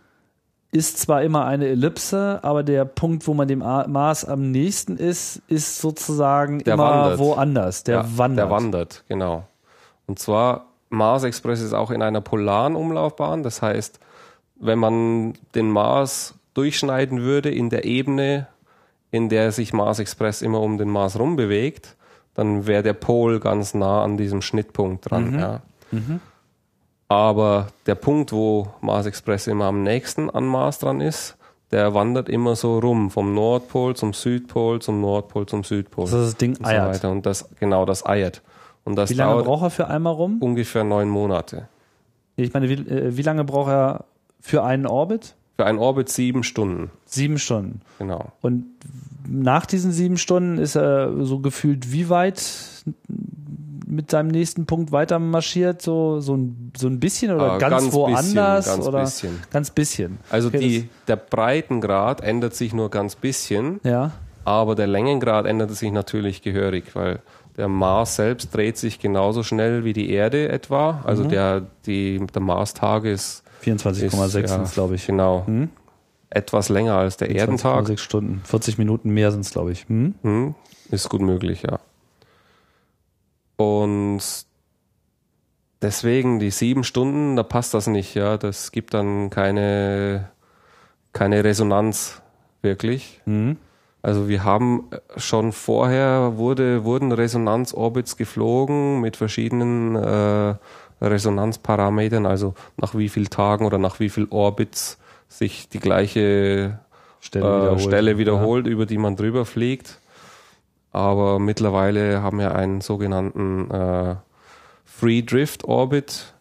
ist zwar immer eine Ellipse, aber der Punkt, wo man dem Mars am nächsten ist, ist sozusagen der immer wandert. woanders. Der ja, wandert. Der wandert, genau. Und zwar, Mars Express ist auch in einer polaren Umlaufbahn. Das heißt, wenn man den Mars durchschneiden würde in der Ebene, in der sich Mars Express immer um den Mars rumbewegt, dann wäre der Pol ganz nah an diesem Schnittpunkt dran. Mhm. Ja. Mhm. Aber der Punkt, wo Mars Express immer am nächsten an Mars dran ist, der wandert immer so rum, vom Nordpol zum Südpol, zum Nordpol zum Südpol. Also das Ding und eiert. So weiter. Und das, genau, das eiert. Und das Wie lange braucht er für einmal rum? ungefähr neun Monate. Ich meine, wie, äh, wie lange braucht er für einen Orbit? Für einen Orbit sieben Stunden. Sieben Stunden. Genau. Und nach diesen sieben Stunden ist er so gefühlt wie weit mit seinem nächsten Punkt weiter marschiert? So, so, ein, so ein bisschen oder Ah, ganz, ganz woanders? bisschen, ganz oder bisschen. Ganz bisschen. Also Okay, die, der Breitengrad ändert sich nur ganz bisschen, Ja. aber der Längengrad ändert sich natürlich gehörig, weil der Mars selbst dreht sich genauso schnell wie die Erde etwa. Also Mhm. der, die, der Mars-Tag ist, 24,6 ist, sind es, glaube ich. Genau. Hm? Etwas länger als der Erdentag. 20,6 Stunden. 40 Minuten mehr sind es, glaube ich. Hm? Hm, ist gut möglich, ja. Und deswegen die sieben Stunden, da passt das nicht, ja. Das gibt dann keine, keine Resonanz wirklich. Hm? Also wir haben schon vorher wurde, wurden Resonanzorbits geflogen mit verschiedenen äh, Resonanzparametern, also nach wie vielen Tagen oder nach wie viel Orbits sich die gleiche Stelle äh, wiederholt. Stelle wiederholt, über die man drüber fliegt. Aber mittlerweile haben wir einen sogenannten äh, Free Drift Orbit.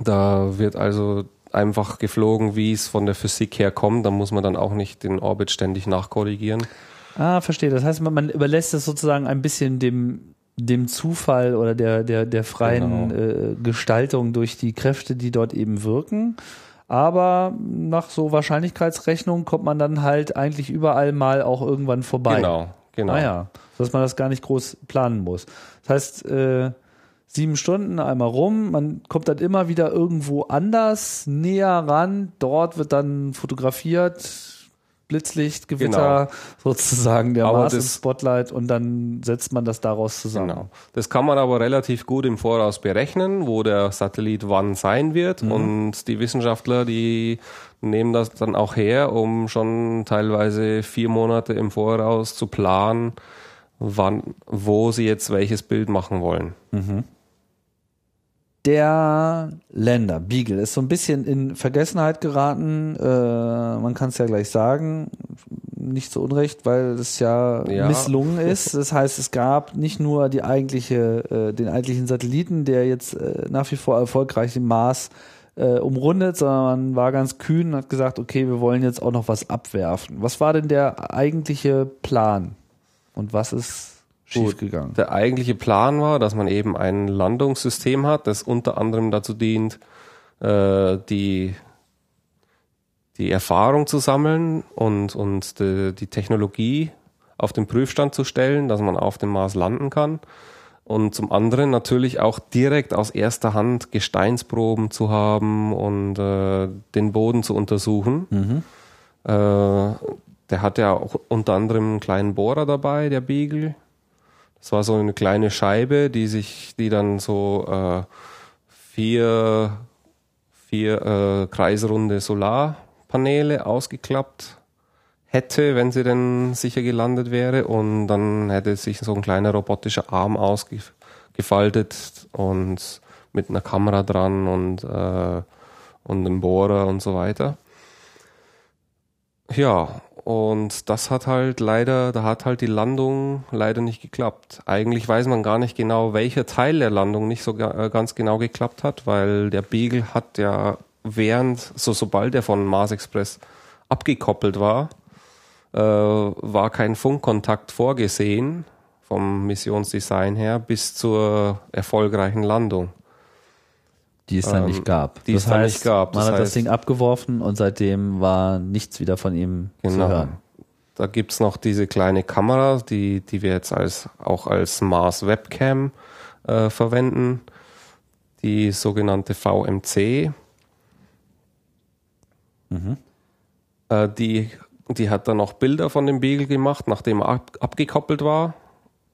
Da wird also einfach geflogen, wie es von der Physik her kommt. Da muss man dann auch nicht den Orbit ständig nachkorrigieren. Ah, verstehe. Das heißt, man, man überlässt es sozusagen ein bisschen dem dem Zufall oder der, der, der freien Genau. äh, Gestaltung durch die Kräfte, die dort eben wirken. Aber nach so Wahrscheinlichkeitsrechnung kommt man dann halt eigentlich überall mal auch irgendwann vorbei. Genau, genau. Ah ja, dass man das gar nicht groß planen muss. Das heißt, äh, sieben Stunden einmal rum, man kommt dann immer wieder irgendwo anders näher ran, dort wird dann fotografiert, Blitzlicht, Gewitter, sozusagen der Aber Mars das- Spotlight und dann setzt man das daraus zusammen. Genau. Das kann man aber relativ gut im Voraus berechnen, wo der Satellit wann sein wird. Und die Wissenschaftler, die nehmen das dann auch her, um schon teilweise vier Monate im Voraus zu planen, wann, wo sie jetzt welches Bild machen wollen. Der Länder, Beagle, ist so ein bisschen in Vergessenheit geraten. Äh, man kann es ja gleich sagen, nicht zu Unrecht, weil es ja, Ja. misslungen ist. Das heißt, es gab nicht nur die eigentliche, äh, den eigentlichen Satelliten, der jetzt äh, nach wie vor erfolgreich den Mars äh, umrundet, sondern man war ganz kühn und hat gesagt, okay, wir wollen jetzt auch noch was abwerfen. Was war denn der eigentliche Plan? Und was ist schiefgegangen? Der eigentliche Plan war, dass man eben ein Landungssystem hat, das unter anderem dazu dient, äh, die, die Erfahrung zu sammeln und, und die, die Technologie auf den Prüfstand zu stellen, dass man auf dem Mars landen kann. Und zum anderen natürlich auch direkt aus erster Hand Gesteinsproben zu haben und äh, den Boden zu untersuchen. Äh, der hat ja auch unter anderem einen kleinen Bohrer dabei, der Beagle. Das war so eine kleine Scheibe, die sich, die dann so äh, vier, vier äh, kreisrunde Solarpaneele ausgeklappt hätte, wenn sie denn sicher gelandet wäre. Und dann hätte sich so ein kleiner robotischer Arm ausgefaltet und mit einer Kamera dran und, äh, und einem Bohrer und so weiter. Ja, und das hat halt leider, da hat halt die Landung leider nicht geklappt. Eigentlich weiß man gar nicht genau, welcher Teil der Landung nicht so äh, ganz genau geklappt hat, weil der Beagle hat ja während, so sobald er von Mars Express abgekoppelt war, äh, war kein Funkkontakt vorgesehen vom Missionsdesign her bis zur erfolgreichen Landung. Die es dann ähm, nicht gab. die es das dann heißt, nicht gab. Man Das hat das Ding abgeworfen und seitdem war nichts wieder von ihm zu Genau. hören. Da gibt's noch diese kleine Kamera, die, die wir jetzt als, auch als Mars Webcam äh, verwenden. Die sogenannte VMC. Äh, die, die hat dann noch Bilder von dem Beagle gemacht, nachdem er ab, abgekoppelt war.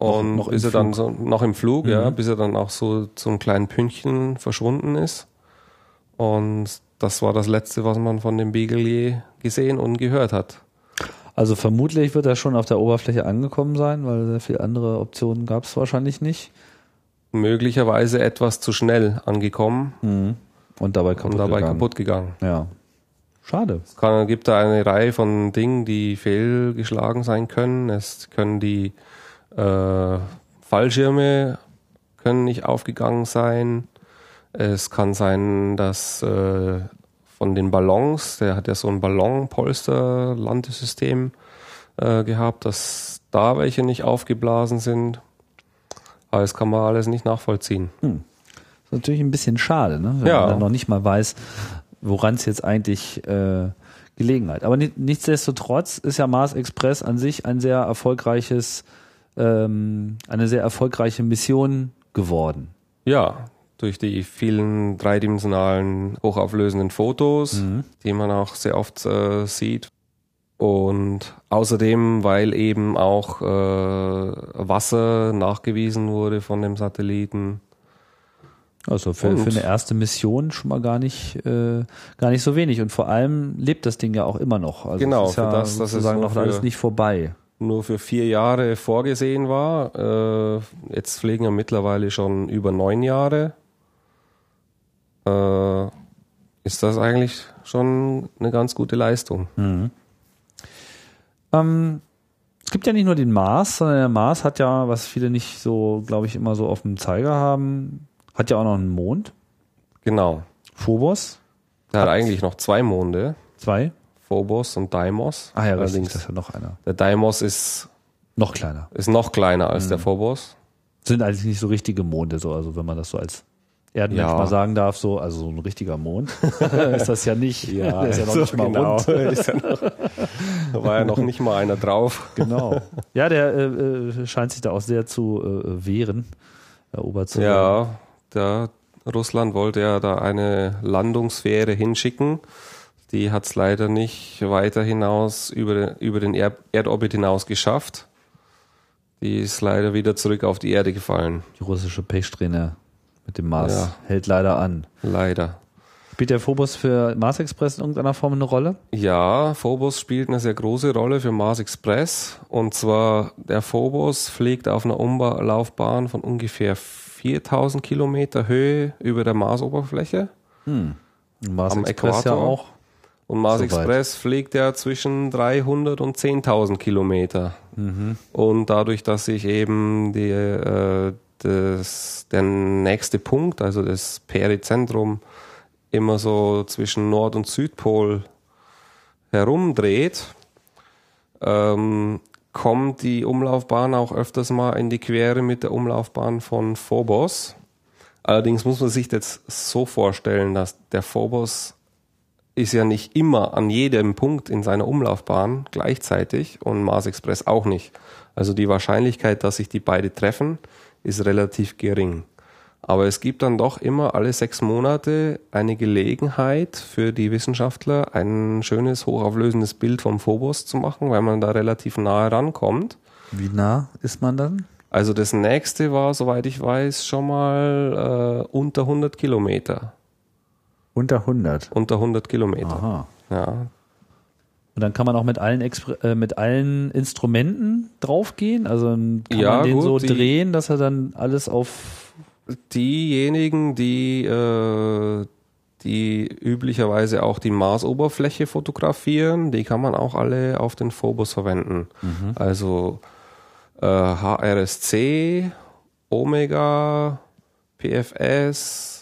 Und noch im bis er dann so, noch im Flug, ja, bis er dann auch so zu einem kleinen Pünktchen verschwunden ist. Und das war das Letzte, was man von dem Beagle je gesehen und gehört hat. Also vermutlich wird er schon auf der Oberfläche angekommen sein, weil sehr viele andere Optionen gab es wahrscheinlich nicht. möglicherweise etwas zu schnell angekommen Und dabei kaputt und dabei gegangen. kaputt gegangen. Ja. Schade. Es kann, gibt da eine Reihe von Dingen, die fehlgeschlagen sein können. Es können die äh, Fallschirme können nicht aufgegangen sein. Es kann sein, dass äh, von den Ballons, der hat ja so ein Ballonpolster-Landesystem äh, gehabt, dass da welche nicht aufgeblasen sind. Aber das kann man alles nicht nachvollziehen. ist natürlich ein bisschen schade, ne? wenn Ja. man dann noch nicht mal weiß, woran es jetzt eigentlich äh, gelegen hat. Aber ni- nichtsdestotrotz ist ja Mars Express an sich ein sehr erfolgreiches, ähm, eine sehr erfolgreiche Mission geworden. Ja, durch die vielen dreidimensionalen, hochauflösenden Fotos, die man auch sehr oft äh, sieht. Und außerdem, weil eben auch äh, Wasser nachgewiesen wurde von dem Satelliten. Also für, für eine erste Mission schon mal gar nicht, äh, gar nicht so wenig. Und vor allem lebt das Ding ja auch immer noch. Also Genau, ist für ja das, dass es sozusagen nur noch alles für- nicht vorbei. Nur für vier Jahre vorgesehen war. Äh, jetzt fliegen ja mittlerweile schon über neun Jahre. Äh, ist das eigentlich schon eine ganz gute Leistung. Ähm, es gibt ja nicht nur den Mars, sondern der Mars hat ja, was viele nicht so, glaube ich, immer so auf dem Zeiger haben, hat ja auch noch einen Mond. Genau. Phobos, Der hat eigentlich noch zwei Monde, zwei. Phobos und Deimos. Ah ja, Allerdings, das ist ja noch einer. der Deimos ist, Noch kleiner. ist noch kleiner als Mhm. der Phobos. Sind eigentlich nicht so richtige Monde, so, also wenn man das so als Erdenmensch Ja. mal sagen darf, so, also so ein richtiger Mond ist das ja nicht. Der ist ja noch so nicht mal genau. rund. Ja noch, da war ja noch nicht mal einer drauf. Genau. Ja, der äh, äh, scheint sich da auch sehr zu äh, wehren, erobert zu. Ja, der Russland wollte ja da eine Landungsfähre hinschicken. Die hat es leider nicht weiter hinaus über, über den er Erdorbit hinaus geschafft. Die ist leider wieder zurück auf die Erde gefallen. Die russische Pechsträhne mit dem Mars Ja. hält leider an. Leider. Spielt der Phobos für Mars Express in irgendeiner Form eine Rolle? Ja, Phobos spielt eine sehr große Rolle für Mars Express. Und zwar der Phobos fliegt auf einer Umlaufbahn von ungefähr 4000 Kilometer Höhe über der Marsoberfläche. Mars Am Express ja Äquator. auch. Und Mars Soweit. Express fliegt ja zwischen 300 und 10.000 Kilometer. Mhm. Und dadurch, dass sich eben die, äh, das, der nächste Punkt, also das Perizentrum, immer so zwischen Nord- und Südpol herumdreht, ähm, kommt die Umlaufbahn auch öfters mal in die Quere mit der Umlaufbahn von Phobos. Allerdings muss man sich das so vorstellen, dass der Phobos ist ja nicht immer an jedem Punkt in seiner Umlaufbahn gleichzeitig und Mars Express auch nicht. Also die Wahrscheinlichkeit, dass sich die beide treffen, ist relativ gering. Aber es gibt dann doch immer alle sechs Monate eine Gelegenheit für die Wissenschaftler, ein schönes, hochauflösendes Bild vom Phobos zu machen, weil man da relativ nahe rankommt. Wie nah ist man dann? Also das nächste war, soweit ich weiß, schon mal äh, unter 100 Kilometer. Unter 100. Unter 100 Kilometer. Aha. Ja, Und dann kann man auch mit allen, Expr äh, mit allen Instrumenten draufgehen? Also kann Ja, man den gut, so drehen, dass er dann alles auf... diejenigen, die, äh, die üblicherweise auch die Marsoberfläche fotografieren, die kann man auch alle auf den Phobos verwenden. Also äh, HRSC, Omega, PFS,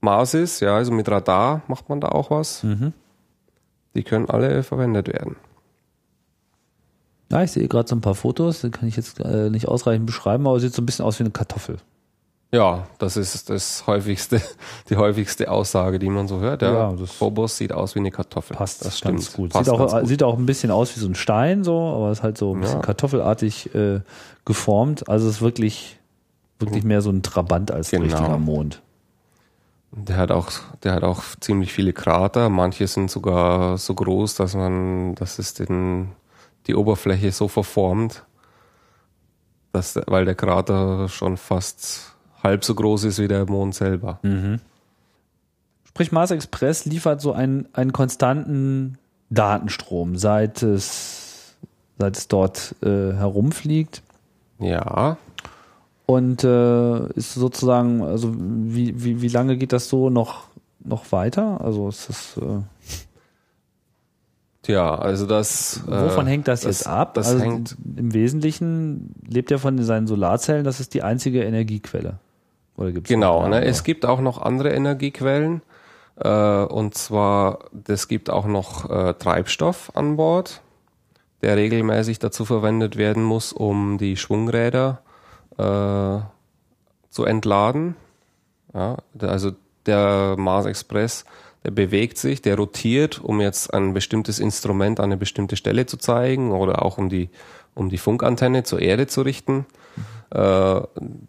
Marsis, ja, also mit Radar macht man da auch was. Mhm. Die können alle verwendet werden. Ja, ich sehe gerade so ein paar Fotos, die kann ich jetzt äh, nicht ausreichend beschreiben, aber sieht so ein bisschen aus wie eine Kartoffel. Ja, das ist das häufigste, die häufigste Aussage, die man so hört. Ja, Ja, das Phobos sieht aus wie eine Kartoffel. Passt das ganz stimmt. gut. Passt sieht, auch, ganz gut. sieht auch ein bisschen aus wie so ein Stein, so, aber ist halt so ein bisschen Ja. kartoffelartig äh, geformt. Also es ist wirklich, wirklich mehr so ein Trabant als ein Genau. richtiger Mond. Der hat auch, der hat auch ziemlich viele Krater. Manche sind sogar so groß, dass man, dass es den, die Oberfläche so verformt, dass, weil der Krater schon fast halb so groß ist wie der Mond selber. Sprich, Mars Express liefert so einen, einen konstanten Datenstrom, seit es, seit es dort äh, herumfliegt. Ja, Und äh, ist sozusagen, also wie, wie, wie lange geht das so noch, noch weiter? Also ist das, äh, tja, also das. wovon äh, hängt das, jetzt ab? Das also hängt Im Wesentlichen lebt er von seinen Solarzellen, das ist die einzige Energiequelle. Oder gibt's Genau, noch ne? es gibt auch noch andere Energiequellen. Äh, und zwar, es gibt auch noch äh, Treibstoff an Bord, der regelmäßig dazu verwendet werden muss, um die Schwungräder äh, zu entladen. Ja, also der Mars Express, der bewegt sich, der rotiert, um jetzt ein bestimmtes Instrument an eine bestimmte Stelle zu zeigen oder auch um die, um die Funkantenne zur Erde zu richten. Äh,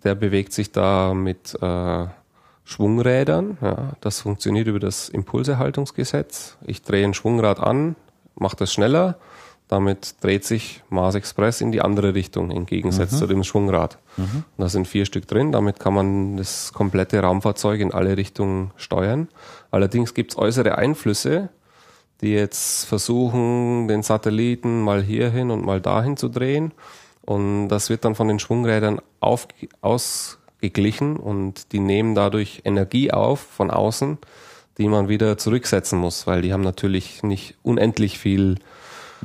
der bewegt sich da mit äh, Schwungrädern. Ja, das funktioniert über das Impulserhaltungsgesetz. Ich drehe ein Schwungrad an, mache das schneller. Damit dreht sich Mars Express in die andere Richtung, im Gegensatz zu dem Schwungrad. Und da sind vier Stück drin. Damit kann man das komplette Raumfahrzeug in alle Richtungen steuern. Allerdings gibt es äußere Einflüsse, die jetzt versuchen, den Satelliten mal hierhin und mal dahin zu drehen. Und das wird dann von den Schwungrädern auf, ausgeglichen und die nehmen dadurch Energie auf von außen, die man wieder zurücksetzen muss, weil die haben natürlich nicht unendlich viel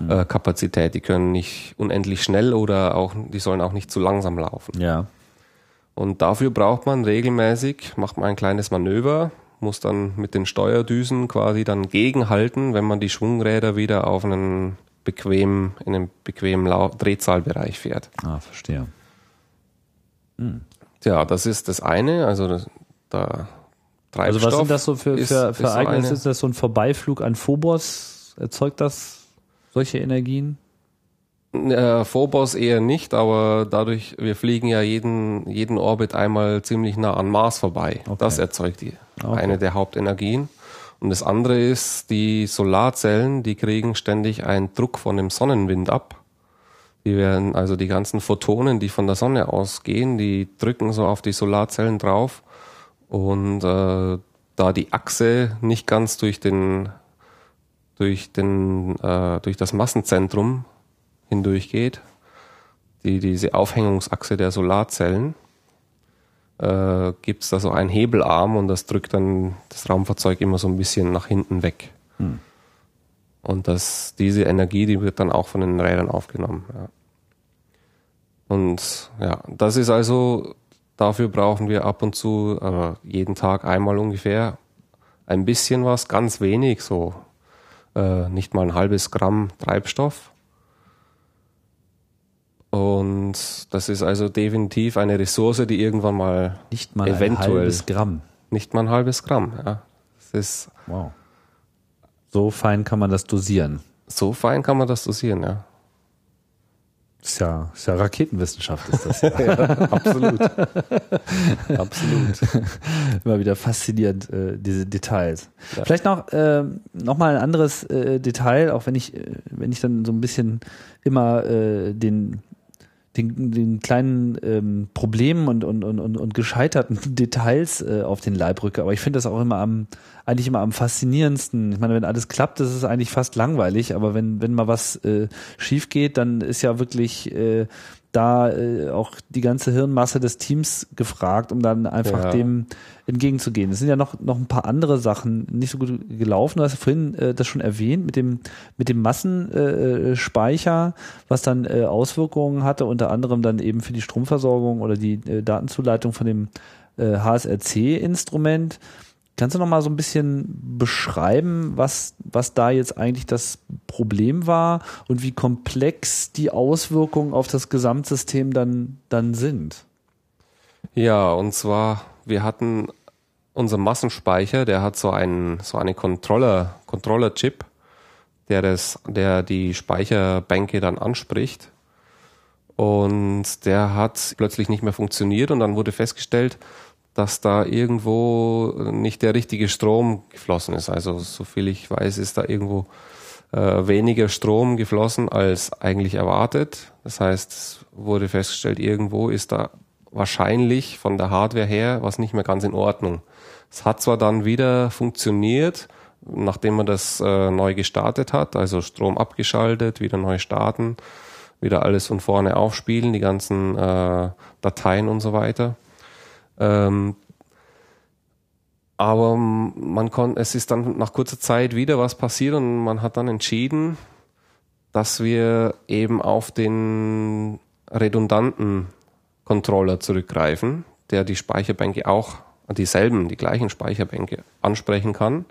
äh, Kapazität. Die können nicht unendlich schnell oder auch, die sollen auch nicht zu langsam laufen. Ja. Und dafür braucht man regelmäßig, macht man ein kleines Manöver, muss dann mit den Steuerdüsen quasi dann gegenhalten, wenn man die Schwungräder wieder auf einen bequemen, in einen bequemen Lau Drehzahlbereich fährt. Ah, verstehe. Hm. Ja, das ist das eine. Also das, da Treibstoff. Also was sind das so für, für, für Ereignisse? So ist das so ein Vorbeiflug an Phobos? Erzeugt das solche Energien? Äh, Phobos eher nicht, aber dadurch, wir fliegen ja jeden, jeden Orbit einmal ziemlich nah an Mars vorbei. Okay. Das erzeugt die, okay. eine der Hauptenergien. Und das andere ist, die Solarzellen, die kriegen ständig einen Druck von dem Sonnenwind ab. Die werden, also die ganzen Photonen, die von der Sonne ausgehen, die drücken so auf die Solarzellen drauf. Und äh, da die Achse nicht ganz durch den durch den äh, durch das Massenzentrum hindurchgeht, die diese Aufhängungsachse der Solarzellen, äh, gibt es da so einen Hebelarm und das drückt dann das Raumfahrzeug immer so ein bisschen nach hinten weg. Hm. Und das, diese Energie, die wird dann auch von den Rädern aufgenommen. Ja. Und ja, das ist also, dafür brauchen wir ab und zu, äh, jeden Tag einmal ungefähr, ein bisschen was, ganz wenig, so äh, nicht mal ein halbes Gramm Treibstoff. Und das ist also definitiv eine Ressource, die irgendwann mal nicht mal eventuell ein halbes Gramm. Nicht mal ein halbes Gramm, ja. Das ist wow. So fein kann man das dosieren. So fein kann man das dosieren, ja. Ist ja, ist ja Raketenwissenschaft, ist das ja. ja absolut. absolut. Immer wieder faszinierend, äh, diese Details. Ja. Vielleicht noch, äh, noch mal ein anderes äh, Detail, auch wenn ich, äh, wenn ich dann so ein bisschen immer äh, den den, den kleinen ähm, Problemen und, und, und, und gescheiterten Details äh, auf den Leib rücke. Aber ich finde das auch immer am, eigentlich immer am faszinierendsten. Ich meine, wenn alles klappt, ist eigentlich fast langweilig, aber wenn, wenn mal was äh, schief geht, dann ist ja wirklich äh, da äh, auch die ganze Hirnmasse des Teams gefragt, um dann einfach ja. dem entgegenzugehen. Es sind ja noch, noch ein paar andere Sachen nicht so gut gelaufen. Du hast vorhin äh, das schon erwähnt mit dem, mit dem Massenspeicher, äh, was dann äh, Auswirkungen hatte, unter anderem dann eben für die Stromversorgung oder die äh, Datenzuleitung von dem äh, HSRC-Instrument. Kannst du noch mal so ein bisschen beschreiben, was, was da jetzt eigentlich das Problem war und wie komplex die Auswirkungen auf das Gesamtsystem dann, dann sind? Ja, und zwar, wir hatten unser Massenspeicher, der hat so einen, so eine Controller, Controller-Chip, der das, der die Speicherbänke dann anspricht. Und der hat plötzlich nicht mehr funktioniert und dann wurde festgestellt, dass da irgendwo nicht der richtige Strom geflossen ist. Also soviel ich weiß, ist da irgendwo äh, weniger Strom geflossen als eigentlich erwartet. Das heißt, es wurde festgestellt, irgendwo ist da wahrscheinlich von der Hardware her was nicht mehr ganz in Ordnung. Es hat zwar dann wieder funktioniert, nachdem man das äh, neu gestartet hat, also Strom abgeschaltet, wieder neu starten, wieder alles von vorne aufspielen, die ganzen äh, Dateien und so weiter. Ähm, aber man konnte, es ist dann nach kurzer Zeit wieder was passiert und man hat dann entschieden, dass wir eben auf den redundanten Controller zurückgreifen, der die Speicherbänke auch dieselben, die gleichen Speicherbänke ansprechen kann,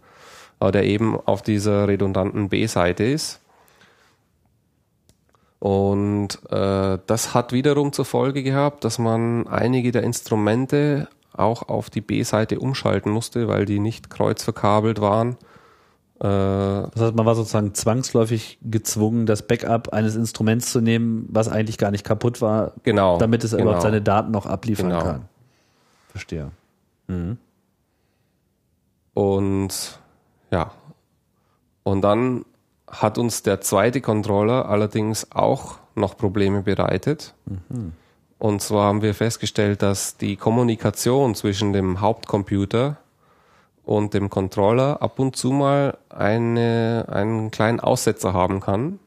aber der eben auf dieser redundanten B-Seite ist. Und äh, das hat wiederum zur Folge gehabt, dass man einige der Instrumente auch auf die B-Seite umschalten musste, weil die nicht kreuzverkabelt waren. Äh, das heißt, man war sozusagen zwangsläufig gezwungen, das Backup eines Instruments zu nehmen, was eigentlich gar nicht kaputt war, genau, damit es genau. überhaupt seine Daten noch abliefern genau. kann. Verstehe. Mhm. Und ja, und dann hat uns der zweite Controller allerdings auch noch Probleme bereitet. Mhm. Und zwar haben wir festgestellt, dass die Kommunikation zwischen dem Hauptcomputer und dem Controller ab und zu mal eine, einen kleinen Aussetzer haben kann.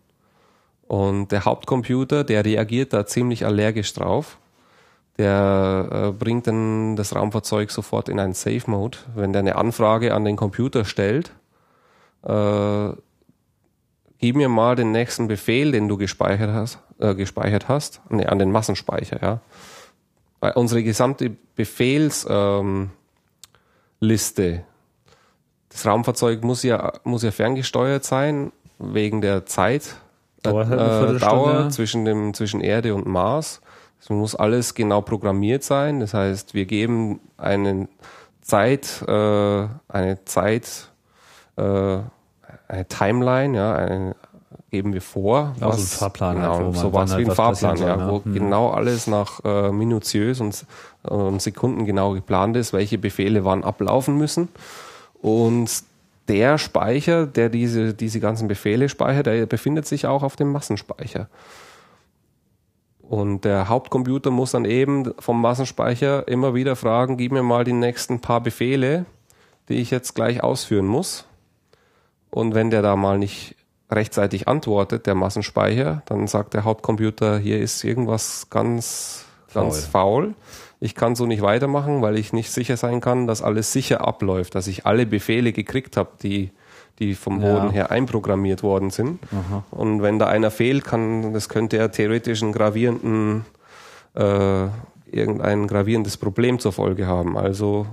Und der Hauptcomputer, der reagiert da ziemlich allergisch drauf. Der äh, bringt dann das Raumfahrzeug sofort in einen Safe Mode. Wenn der eine Anfrage an den Computer stellt, äh, gib mir mal den nächsten Befehl, den du gespeichert hast, äh, gespeichert hast, nee, an den Massenspeicher, ja. Weil unsere gesamte Befehlsliste, ähm, das Raumfahrzeug muss ja, muss ja ferngesteuert sein, wegen der Zeit, Dauer, äh, Dauer zwischen dem, zwischen Erde und Mars. Es muss alles genau programmiert sein. Das heißt, wir geben einen Zeit, äh, eine Zeit, äh, eine Timeline, ja, eine, geben wir vor. Auch so ein Fahrplan. Genau, halt, so was wie ein was Fahrplan, ja, soll, wo? Hm. genau alles nach äh, minutiös und, und sekundengenau geplant ist, welche Befehle wann ablaufen müssen. Und der Speicher, der diese, diese ganzen Befehle speichert, der befindet sich auch auf dem Massenspeicher. Und der Hauptcomputer muss dann eben vom Massenspeicher immer wieder fragen, gib mir mal die nächsten paar Befehle, die ich jetzt gleich ausführen muss. Und wenn der da mal nicht rechtzeitig antwortet, der Massenspeicher, dann sagt der Hauptcomputer, hier ist irgendwas ganz, ganz faul. Ich kann so nicht weitermachen, weil ich nicht sicher sein kann, dass alles sicher abläuft, dass ich alle Befehle gekriegt habe, die, die vom Ja. Boden her einprogrammiert worden sind. Und wenn da einer fehlt, kann, das könnte ja theoretisch einen gravierenden, äh, irgendein gravierendes Problem zur Folge haben. Also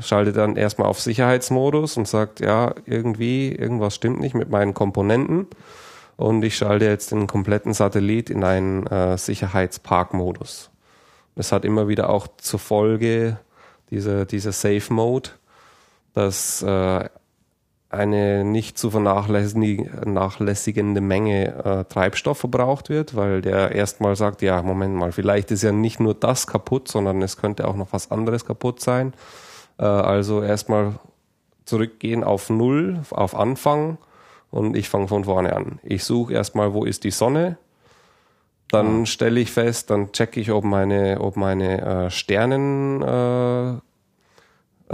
schaltet dann erstmal auf Sicherheitsmodus und sagt, ja, irgendwie, irgendwas stimmt nicht mit meinen Komponenten. Und ich schalte jetzt den kompletten Satellit in einen äh, Sicherheitsparkmodus. Das hat immer wieder auch zur Folge, diese, dieser Safe Mode, dass äh, eine nicht zu vernachlässigende Menge äh, Treibstoff verbraucht wird, weil der erstmal sagt, ja, Moment mal, vielleicht ist ja nicht nur das kaputt, sondern es könnte auch noch was anderes kaputt sein. Äh, also erstmal zurückgehen auf Null, auf Anfang und ich fange von vorne an. Ich suche erstmal, wo ist die Sonne, dann stelle ich fest, dann checke ich, ob meine, ob meine äh, Sternen äh,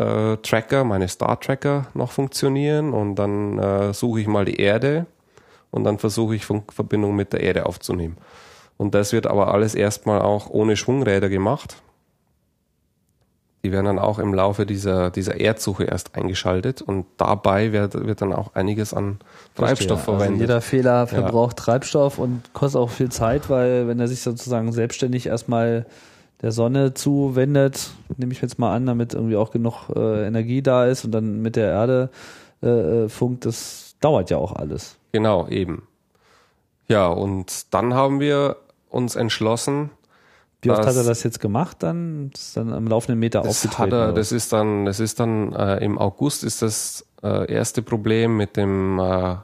äh, Tracker, meine Star Tracker noch funktionieren und dann äh, suche ich mal die Erde und dann versuche ich Funk Verbindung mit der Erde aufzunehmen. Und das wird aber alles erstmal auch ohne Schwungräder gemacht. Die werden dann auch im Laufe dieser, dieser Erdsuche erst eingeschaltet und dabei wird, wird dann auch einiges an Treibstoff Verstehe. verwendet. Also jeder Fehler verbraucht Treibstoff und kostet auch viel Zeit, weil wenn er sich sozusagen selbstständig erstmal der Sonne zuwendet, nehme ich jetzt mal an, damit irgendwie auch genug äh, Energie da ist und dann mit der Erde äh, äh, funkt, das dauert ja auch alles. Genau, eben. Ja, und dann haben wir uns entschlossen, Wie oft hat er das jetzt gemacht dann? Das ist dann am laufenden Meter das, aufgetreten. hat er, das ist dann, das ist dann äh, im August ist das äh, erste Problem mit dem äh,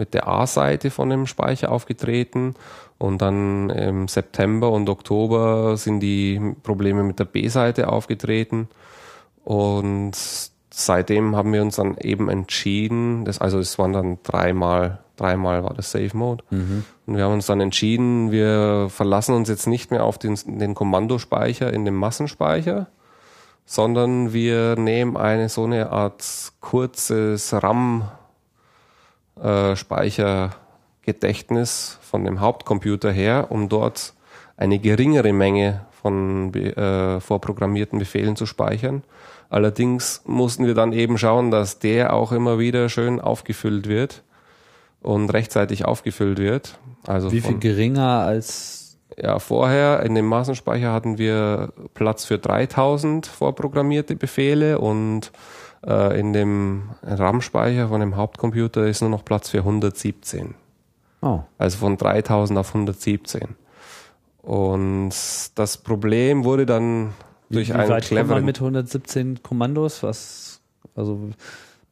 mit der A-Seite von dem Speicher aufgetreten und dann im September und Oktober sind die Probleme mit der B-Seite aufgetreten und seitdem haben wir uns dann eben entschieden, das, also es waren dann dreimal, dreimal war das Safe Mode. Und wir haben uns dann entschieden, wir verlassen uns jetzt nicht mehr auf den, den Kommandospeicher in dem Massenspeicher, sondern wir nehmen eine so eine Art kurzes RAM äh, Speichergedächtnis von dem Hauptcomputer her, um dort eine geringere Menge von äh, vorprogrammierten Befehlen zu speichern. Allerdings mussten wir dann eben schauen, dass der auch immer wieder schön aufgefüllt wird und rechtzeitig aufgefüllt wird. Also Wie viel von- geringer als ja, vorher in dem Massenspeicher hatten wir Platz für 3000 vorprogrammierte Befehle und äh, in dem RAM-Speicher von dem Hauptcomputer ist nur noch Platz für 117. oh, Also von 3000 auf 117. Und das Problem wurde dann durch wie einen weit kommt man cleveren mit 117 Kommandos? Was, also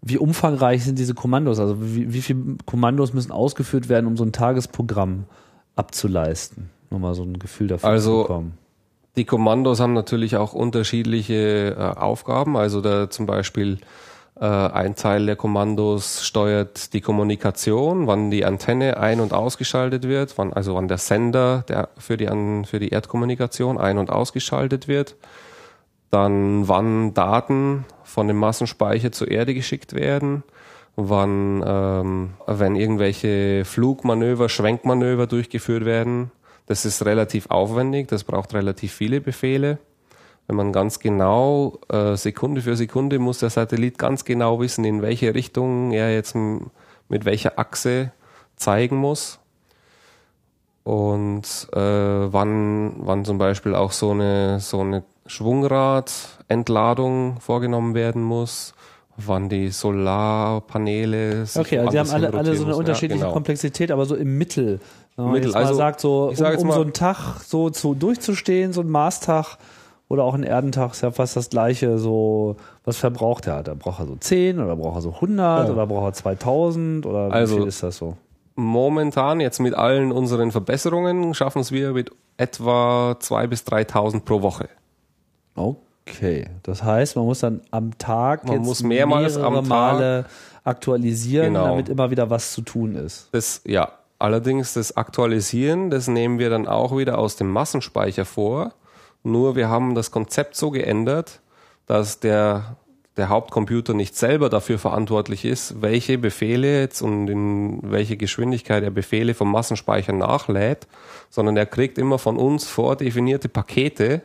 wie umfangreich sind diese Kommandos? Also wie, wie viele Kommandos müssen ausgeführt werden, um so ein Tagesprogramm abzuleisten? Nur mal so ein Gefühl dafür Also, zu bekommen. Die Kommandos haben natürlich auch unterschiedliche äh, Aufgaben. Also da zum Beispiel äh, ein Teil der Kommandos steuert die Kommunikation, wann die Antenne ein- und ausgeschaltet wird, wann, also wann der Sender der für die, An für die Erdkommunikation ein- und ausgeschaltet wird. Dann wann Daten von dem Massenspeicher zur Erde geschickt werden, wann, ähm, wenn irgendwelche Flugmanöver, Schwenkmanöver durchgeführt werden. Das ist relativ aufwendig, das braucht relativ viele Befehle. Wenn man ganz genau, äh, Sekunde für Sekunde muss der Satellit ganz genau wissen, in welche Richtung er jetzt mit welcher Achse zeigen muss. Und äh, wann, wann zum Beispiel auch so eine, so eine Schwungradentladung vorgenommen werden muss, wann die Solarpaneele sich Okay, also die haben alle, alle so eine müssen. unterschiedliche ja, genau. Komplexität, aber so im Mittel, Wenn man Mittel. jetzt mal Also, sagt, so, um, um mal- so einen Tag so zu durchzustehen, so ein Marstag oder auch ein Erdentag ist ja fast das gleiche, so, was verbraucht er? Da braucht er so 10 oder braucht er so 100 Ja. oder braucht er 2000 oder Also- wie viel ist das so? Momentan, jetzt mit allen unseren Verbesserungen, schaffen es wir mit etwa 2.000 bis 3.000 pro Woche. Okay, das heißt, man muss dann am Tag Man jetzt muss mehrmals am mehrere Tag- Male aktualisieren, Genau. damit immer wieder was zu tun ist. Das, ja, allerdings das Aktualisieren, das nehmen wir dann auch wieder aus dem Massenspeicher vor. Nur wir haben das Konzept so geändert, dass der, der Hauptcomputer nicht selber dafür verantwortlich ist, welche Befehle jetzt und in welche Geschwindigkeit er Befehle vom Massenspeicher nachlädt, sondern er kriegt immer von uns vordefinierte Pakete,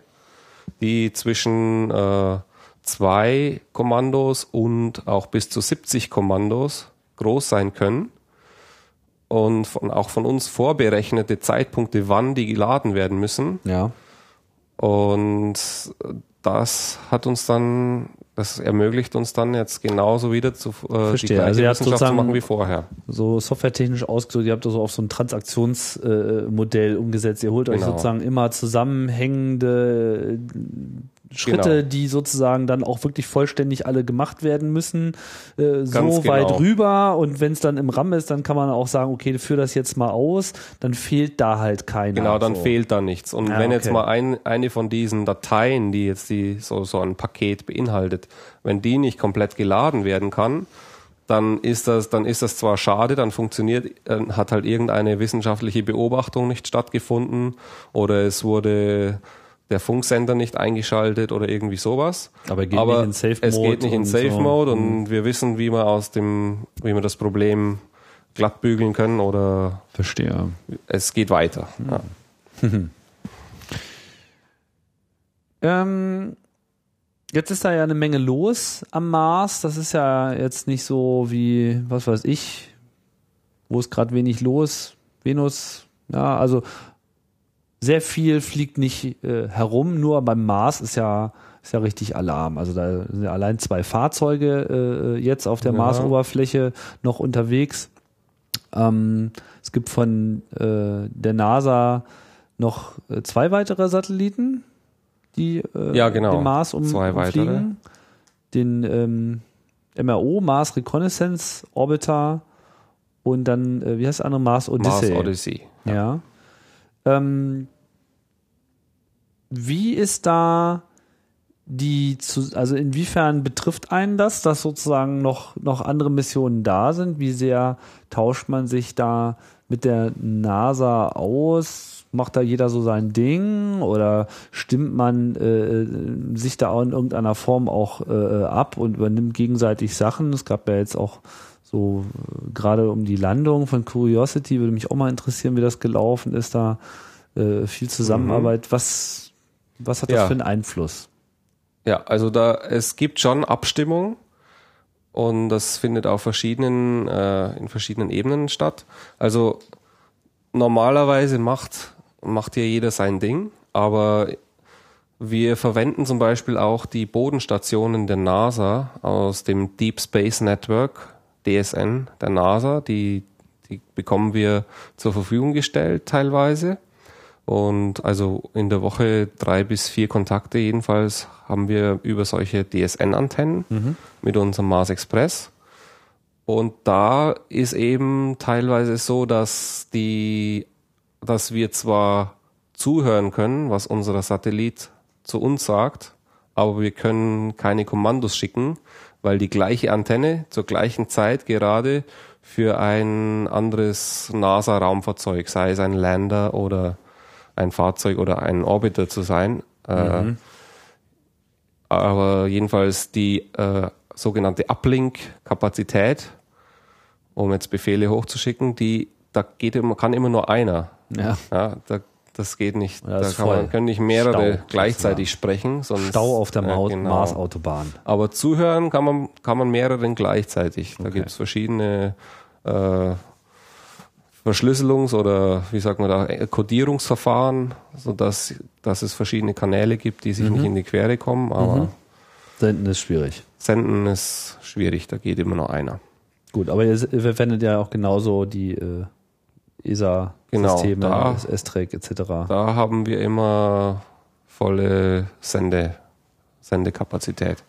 die zwischen äh, zwei Kommandos und auch bis zu 70 Kommandos groß sein können und von, auch von uns vorberechnete Zeitpunkte, wann die geladen werden müssen. Ja. Und das hat uns dann, das ermöglicht uns dann jetzt genauso wieder zu, äh, die. Also Wissenschaft zu sozusagen- machen wie vorher. so softwaretechnisch ausgedrückt, ihr habt das so auf so ein Transaktionsmodell umgesetzt. Ihr holt euch Genau. sozusagen immer zusammenhängende äh, Schritte, Genau. die sozusagen dann auch wirklich vollständig alle gemacht werden müssen, äh, so Ganz weit genau. rüber. Und wenn es dann im RAM ist, dann kann man auch sagen, okay, führ das jetzt mal aus, dann fehlt da halt keiner. Genau, dann so. fehlt da nichts. Und Ja, wenn jetzt okay. mal ein, eine von diesen Dateien, die jetzt die, so, so ein Paket beinhaltet, wenn die nicht komplett geladen werden kann, dann ist das, dann ist das zwar schade, dann funktioniert, äh, hat halt irgendeine wissenschaftliche Beobachtung nicht stattgefunden oder es wurde der Funksender nicht eingeschaltet oder irgendwie sowas. Aber geht nicht in Safe es geht nicht in Safe so. Mhm. Mode und wir wissen, wie wir aus dem, wie wir das Problem glatt bügeln können oder Verstehe. es geht weiter. Ja. Ähm, jetzt ist da ja eine Menge los am Mars. Das ist ja jetzt nicht so wie, was weiß ich, wo ist gerade wenig los. Venus, ja, also sehr viel fliegt nicht äh, herum, nur beim Mars ist ja, ist ja richtig Alarm. Also da sind ja allein zwei Fahrzeuge äh, jetzt auf der Ja. Marsoberfläche noch unterwegs. Ähm, es gibt von äh, der NASA noch äh, zwei weitere Satelliten, die äh, Ja, genau. den Mars um, Zwei weitere. umfliegen. Den ähm, MRO, Mars Reconnaissance Orbiter und dann, äh, wie heißt der andere, Mars Odyssey. Mars Odyssey. Ja. Ähm, wie ist da die, zu, also inwiefern betrifft einen das, dass sozusagen noch, noch andere Missionen da sind? Wie sehr tauscht man sich da mit der NASA aus? Macht da jeder so sein Ding oder stimmt man äh, sich da auch in irgendeiner Form auch äh, ab und übernimmt gegenseitig Sachen? Es gab ja jetzt auch so äh, gerade um die Landung von Curiosity würde mich auch mal interessieren, wie das gelaufen ist. Da äh, viel Zusammenarbeit. Was, was hat das Ja. für einen Einfluss? Ja, also da es gibt schon Abstimmung und das findet auf verschiedenen äh, in verschiedenen Ebenen statt. Also normalerweise macht macht hier jeder sein Ding, aber wir verwenden zum Beispiel auch die Bodenstationen der NASA aus dem Deep Space Network DSN der NASA. Die die bekommen wir zur Verfügung gestellt teilweise. Und also in der Woche drei bis vier Kontakte jedenfalls haben wir über solche DSN-Antennen mit unserem Mars Express. Und da ist eben teilweise so, dass die, dass wir zwar zuhören können, was unser Satellit zu uns sagt, aber wir können keine Kommandos schicken, weil die gleiche Antenne zur gleichen Zeit gerade für ein anderes NASA-Raumfahrzeug, sei es ein Lander oder ein Fahrzeug oder ein Orbiter zu sein. Äh, aber jedenfalls die äh, sogenannte Uplink-Kapazität, um jetzt Befehle hochzuschicken, die da geht immer, kann immer nur einer. Ja. Ja, da, das geht nicht. Ja, da kann voll. man, können nicht mehrere Stau, gleichzeitig sprechen. Sonst, Stau auf der Ja, Mau- genau. Marsautobahn. Aber zuhören kann man, kann man mehreren gleichzeitig. Da Okay. gibt's verschiedene äh, Verschlüsselungs- oder wie sagt man da, Codierungsverfahren, sodass dass es verschiedene Kanäle gibt, die sich Mhm. nicht in die Quere kommen. Aber Senden ist schwierig. senden ist schwierig, da geht immer nur einer. Gut, aber ihr, verwendet ja auch genauso die, äh, ESA-Systeme, Genau, S-Track etc. Da haben wir immer volle Sende, Sendekapazität.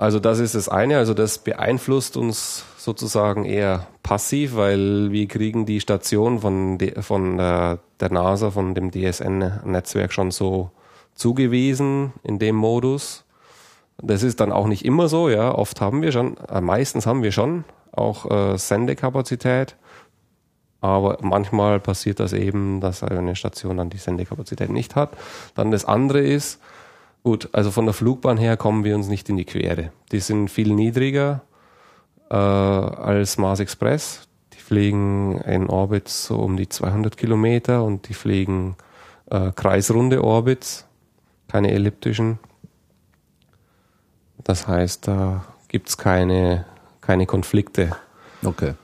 Also das ist das eine, also das beeinflusst uns sozusagen eher passiv, weil wir kriegen die Station von, de, von der, der NASA, von dem DSN-Netzwerk schon so zugewiesen in dem Modus. Das ist dann auch nicht immer so, ja. Oft haben wir schon, äh, meistens haben wir schon auch äh, Sendekapazität. Aber manchmal passiert das eben, dass eine Station dann die Sendekapazität nicht hat. Dann das andere ist, gut, also von der Flugbahn her kommen wir uns nicht in die Quere. Die sind viel niedriger äh, als Mars Express. Die fliegen in Orbit so um die 200 Kilometer und die fliegen äh, kreisrunde Orbits, keine elliptischen. Das heißt, da gibt's keine, keine Konflikte. Okay.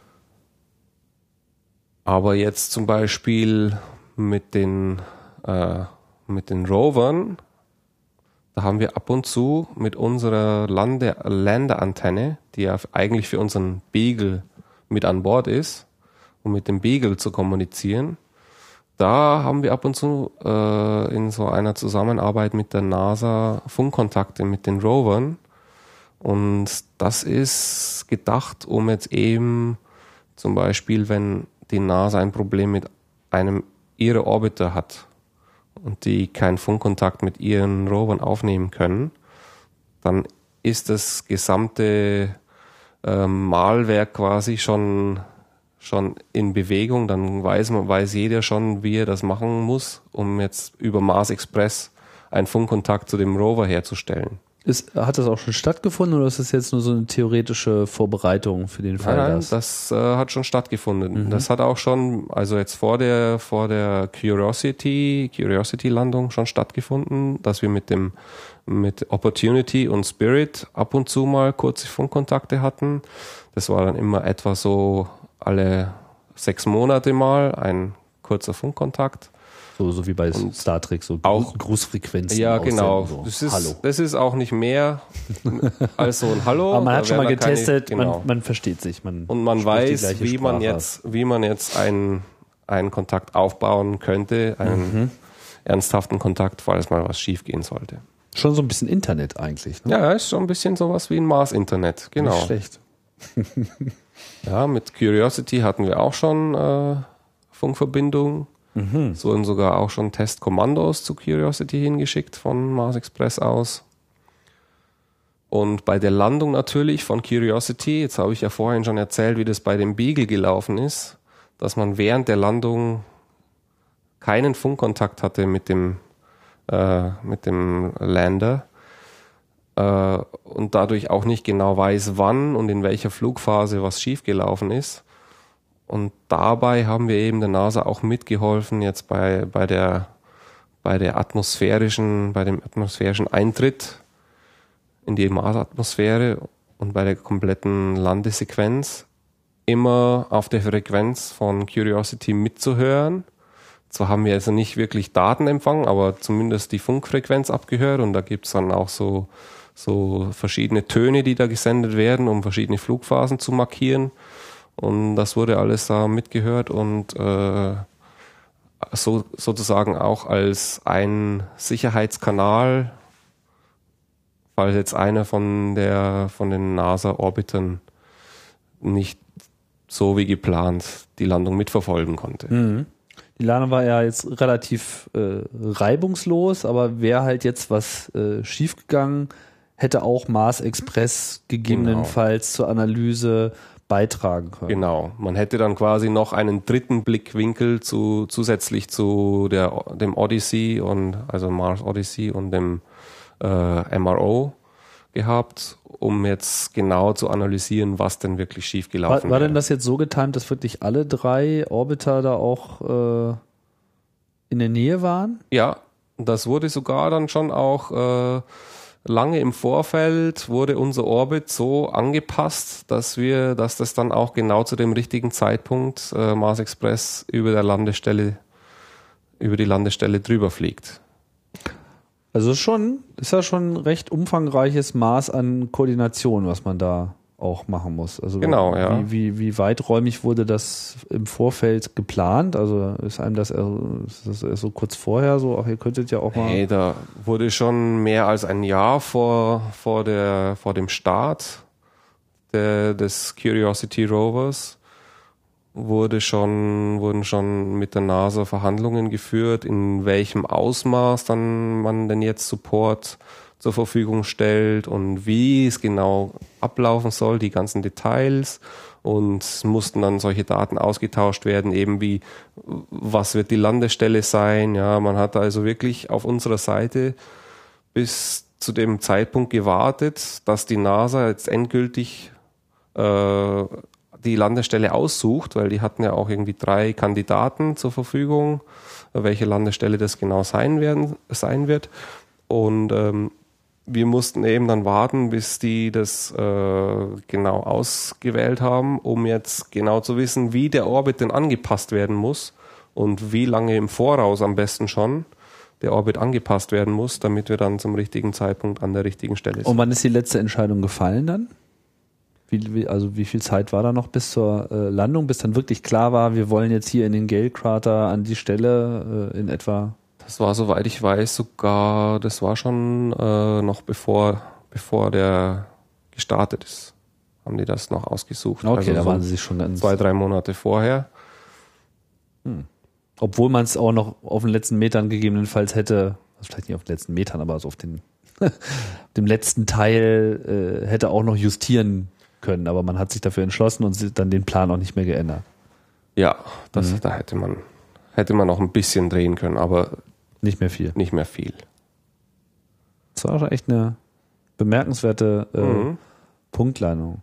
Aber jetzt zum Beispiel mit den, äh, mit den Rovern, da haben wir ab und zu mit unserer Lande Landeantenne, die ja eigentlich für unseren Beagle mit an Bord ist, um mit dem Beagle zu kommunizieren, da haben wir ab und zu äh, in so einer Zusammenarbeit mit der NASA Funkkontakte mit den Rovern. Und das ist gedacht, um jetzt eben zum Beispiel, wenn die NASA ein Problem mit einem ihrer Orbiter hat und die keinen Funkkontakt mit ihren Rovern aufnehmen können, dann ist das gesamte ähm, Malwerk quasi schon schon in Bewegung, dann weiß man, weiß jeder schon, wie er das machen muss, um jetzt über Mars Express einen Funkkontakt zu dem Rover herzustellen. Ist, hat das auch schon stattgefunden oder ist das jetzt nur so eine theoretische Vorbereitung für den Fall? Nein, nein, das äh, hat schon stattgefunden. Das hat auch schon, also jetzt vor der vor der Curiosity Curiosity Landung schon stattgefunden, dass wir mit dem mit Opportunity und Spirit ab und zu mal kurze Funkkontakte hatten. Das war dann immer etwa so alle sechs Monate mal ein kurzer Funkkontakt. So, so wie bei Star Trek, so auch- Grußfrequenzen. Ja, genau. So. Das ist, Hallo. das ist auch nicht mehr als so ein Hallo. Aber man hat schon mal dann keine- getestet, genau. man, man versteht sich. Man Und man weiß, wie man jetzt, wie man jetzt einen, einen Kontakt aufbauen könnte, einen Mhm. ernsthaften Kontakt, falls mal was schief gehen sollte. Schon so ein bisschen Internet eigentlich. Ne? Ja, ist schon ein bisschen sowas wie ein Mars-Internet, genau. Nicht schlecht. Ja, mit Curiosity hatten wir auch schon äh, Funkverbindung. Mhm. Es wurden sogar auch schon Testkommandos zu Curiosity hingeschickt von Mars Express aus. Und bei der Landung natürlich von Curiosity, jetzt habe ich ja vorhin schon erzählt, wie das bei dem Beagle gelaufen ist, dass man während der Landung keinen Funkkontakt hatte mit dem, äh, mit dem Lander äh, und dadurch auch nicht genau weiß, wann und in welcher Flugphase was schiefgelaufen ist. Und dabei haben wir eben der NASA auch mitgeholfen, jetzt bei, bei der, bei der atmosphärischen, bei dem atmosphärischen Eintritt in die Marsatmosphäre und bei der kompletten Landesequenz immer auf der Frequenz von Curiosity mitzuhören. Zwar haben wir also nicht wirklich Datenempfang, aber zumindest die Funkfrequenz abgehört und da gibt's dann auch so, so verschiedene Töne, die da gesendet werden, um verschiedene Flugphasen zu markieren. Und das wurde alles da mitgehört und äh, so, sozusagen auch als ein Sicherheitskanal, falls jetzt einer von der von den NASA-Orbitern nicht so wie geplant die Landung mitverfolgen konnte. Mhm. Die Landung war ja jetzt relativ äh, reibungslos, aber wäre halt jetzt was äh, schiefgegangen, hätte auch Mars Express gegebenenfalls zur Analyse beitragen können. Genau. Man hätte dann quasi noch einen dritten Blickwinkel zu, zusätzlich zu der, dem Odyssey und, also Mars Odyssey und dem äh, MRO gehabt, um jetzt genau zu analysieren, was denn wirklich War, schiefgelaufen war wäre. denn das jetzt so getimt, dass wirklich alle drei Orbiter da auch äh, in der Nähe waren? Ja, das wurde sogar dann schon auch äh, lange im Vorfeld wurde unser Orbit so angepasst, dass wir, dass das dann auch genau zu dem richtigen Zeitpunkt äh, Mars Express über der Landestelle über die Landestelle drüber fliegt. Also schon, ist ja schon ein recht umfangreiches Maß an Koordination, was man da auch machen muss. Also Genau, ja. Wie, wie, weiträumig wurde das im Vorfeld geplant? Also ist einem das, ist das so kurz vorher so, ach, ihr könntet ja auch mal. Hey, da wurde schon mehr als ein Jahr vor, vor, der, vor dem Start der, des Curiosity Rovers wurde schon, wurden schon mit der NASA Verhandlungen geführt, in welchem Ausmaß dann man denn jetzt Support zur Verfügung stellt und wie es genau ablaufen soll, die ganzen Details. Und mussten dann solche Daten ausgetauscht werden, eben wie, was wird die Landestelle sein. Ja, man hat also wirklich auf unserer Seite bis zu dem Zeitpunkt gewartet, dass die NASA jetzt endgültig äh, die Landestelle aussucht, weil die hatten ja auch irgendwie drei Kandidaten zur Verfügung, welche Landestelle das genau sein werden, sein wird. Und ähm, wir mussten eben dann warten, bis die das äh, genau ausgewählt haben, um jetzt genau zu wissen, wie der Orbit denn angepasst werden muss und wie lange im Voraus am besten schon der Orbit angepasst werden muss, damit wir dann zum richtigen Zeitpunkt an der richtigen Stelle sind. Und wann ist die letzte Entscheidung gefallen dann? Wie, wie, also wie viel Zeit war da noch bis zur äh, Landung, bis dann wirklich klar war, wir wollen jetzt hier in den Gale-Krater an die Stelle äh, in etwa? Das war, soweit ich weiß, sogar, das war schon äh, noch bevor, bevor der gestartet ist. Haben die das noch ausgesucht. Okay, Also da so waren sie sich schon ganz. zwei, drei Monate vorher. Obwohl man es auch noch auf den letzten Metern gegebenenfalls hätte, also vielleicht nicht auf den letzten Metern, aber so auf den dem letzten Teil äh, hätte auch noch justieren können, aber man hat sich dafür entschlossen und sie- dann den Plan auch nicht mehr geändert. Ja, das, Mhm. da hätte man, hätte man noch ein bisschen drehen können, aber Nicht mehr viel. nicht mehr viel. Das war schon echt eine bemerkenswerte äh, Mhm. Punktlandung.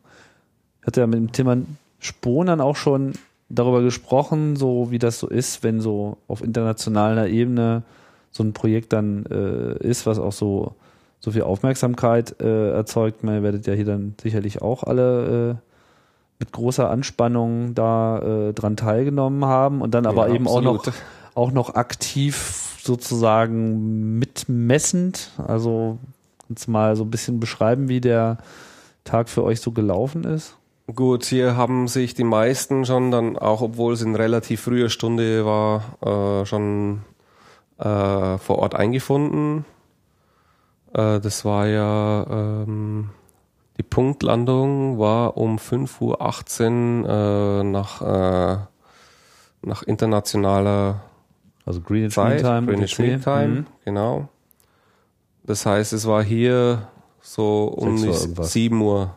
Ich hatte ja mit dem Thema Spohn dann auch schon darüber gesprochen, so wie das so ist, wenn so auf internationaler Ebene so ein Projekt dann äh, ist, was auch so so viel Aufmerksamkeit äh, erzeugt. Ihr werdet ja hier dann sicherlich auch alle äh, mit großer Anspannung da äh, dran teilgenommen haben und dann aber Ja, eben auch noch auch noch aktiv sozusagen mitmessend. Also du mal so ein bisschen beschreiben, wie der Tag für euch so gelaufen ist? Gut, hier haben sich die meisten schon dann, auch obwohl es in relativ früher Stunde war, äh, schon äh, vor Ort eingefunden. Äh, das war ja, ähm, die Punktlandung war um 5.18 Uhr äh, nach, äh, nach internationaler Also Greenwich Zeit, Mean Time, Greenwich. Mean Time, Mhm. genau. Das heißt, es war hier so um Sechs die Uhr irgendwas. 7 Uhr,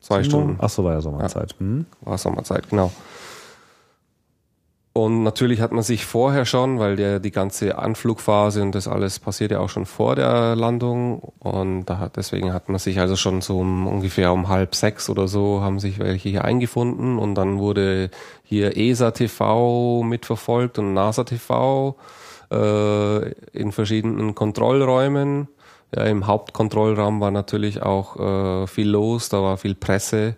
zwei Stunden. Ach so, war ja Sommerzeit. Mhm. War Sommerzeit, genau. Und natürlich hat man sich vorher schon, weil der die ganze Anflugphase und das alles passiert ja auch schon vor der Landung und da hat, deswegen hat man sich also schon so um, ungefähr um halb sechs oder so haben sich welche hier eingefunden und dann wurde hier ESA TV mitverfolgt und NASA TV äh, in verschiedenen Kontrollräumen. Ja, im Hauptkontrollraum war natürlich auch äh, viel los, da war viel Presse.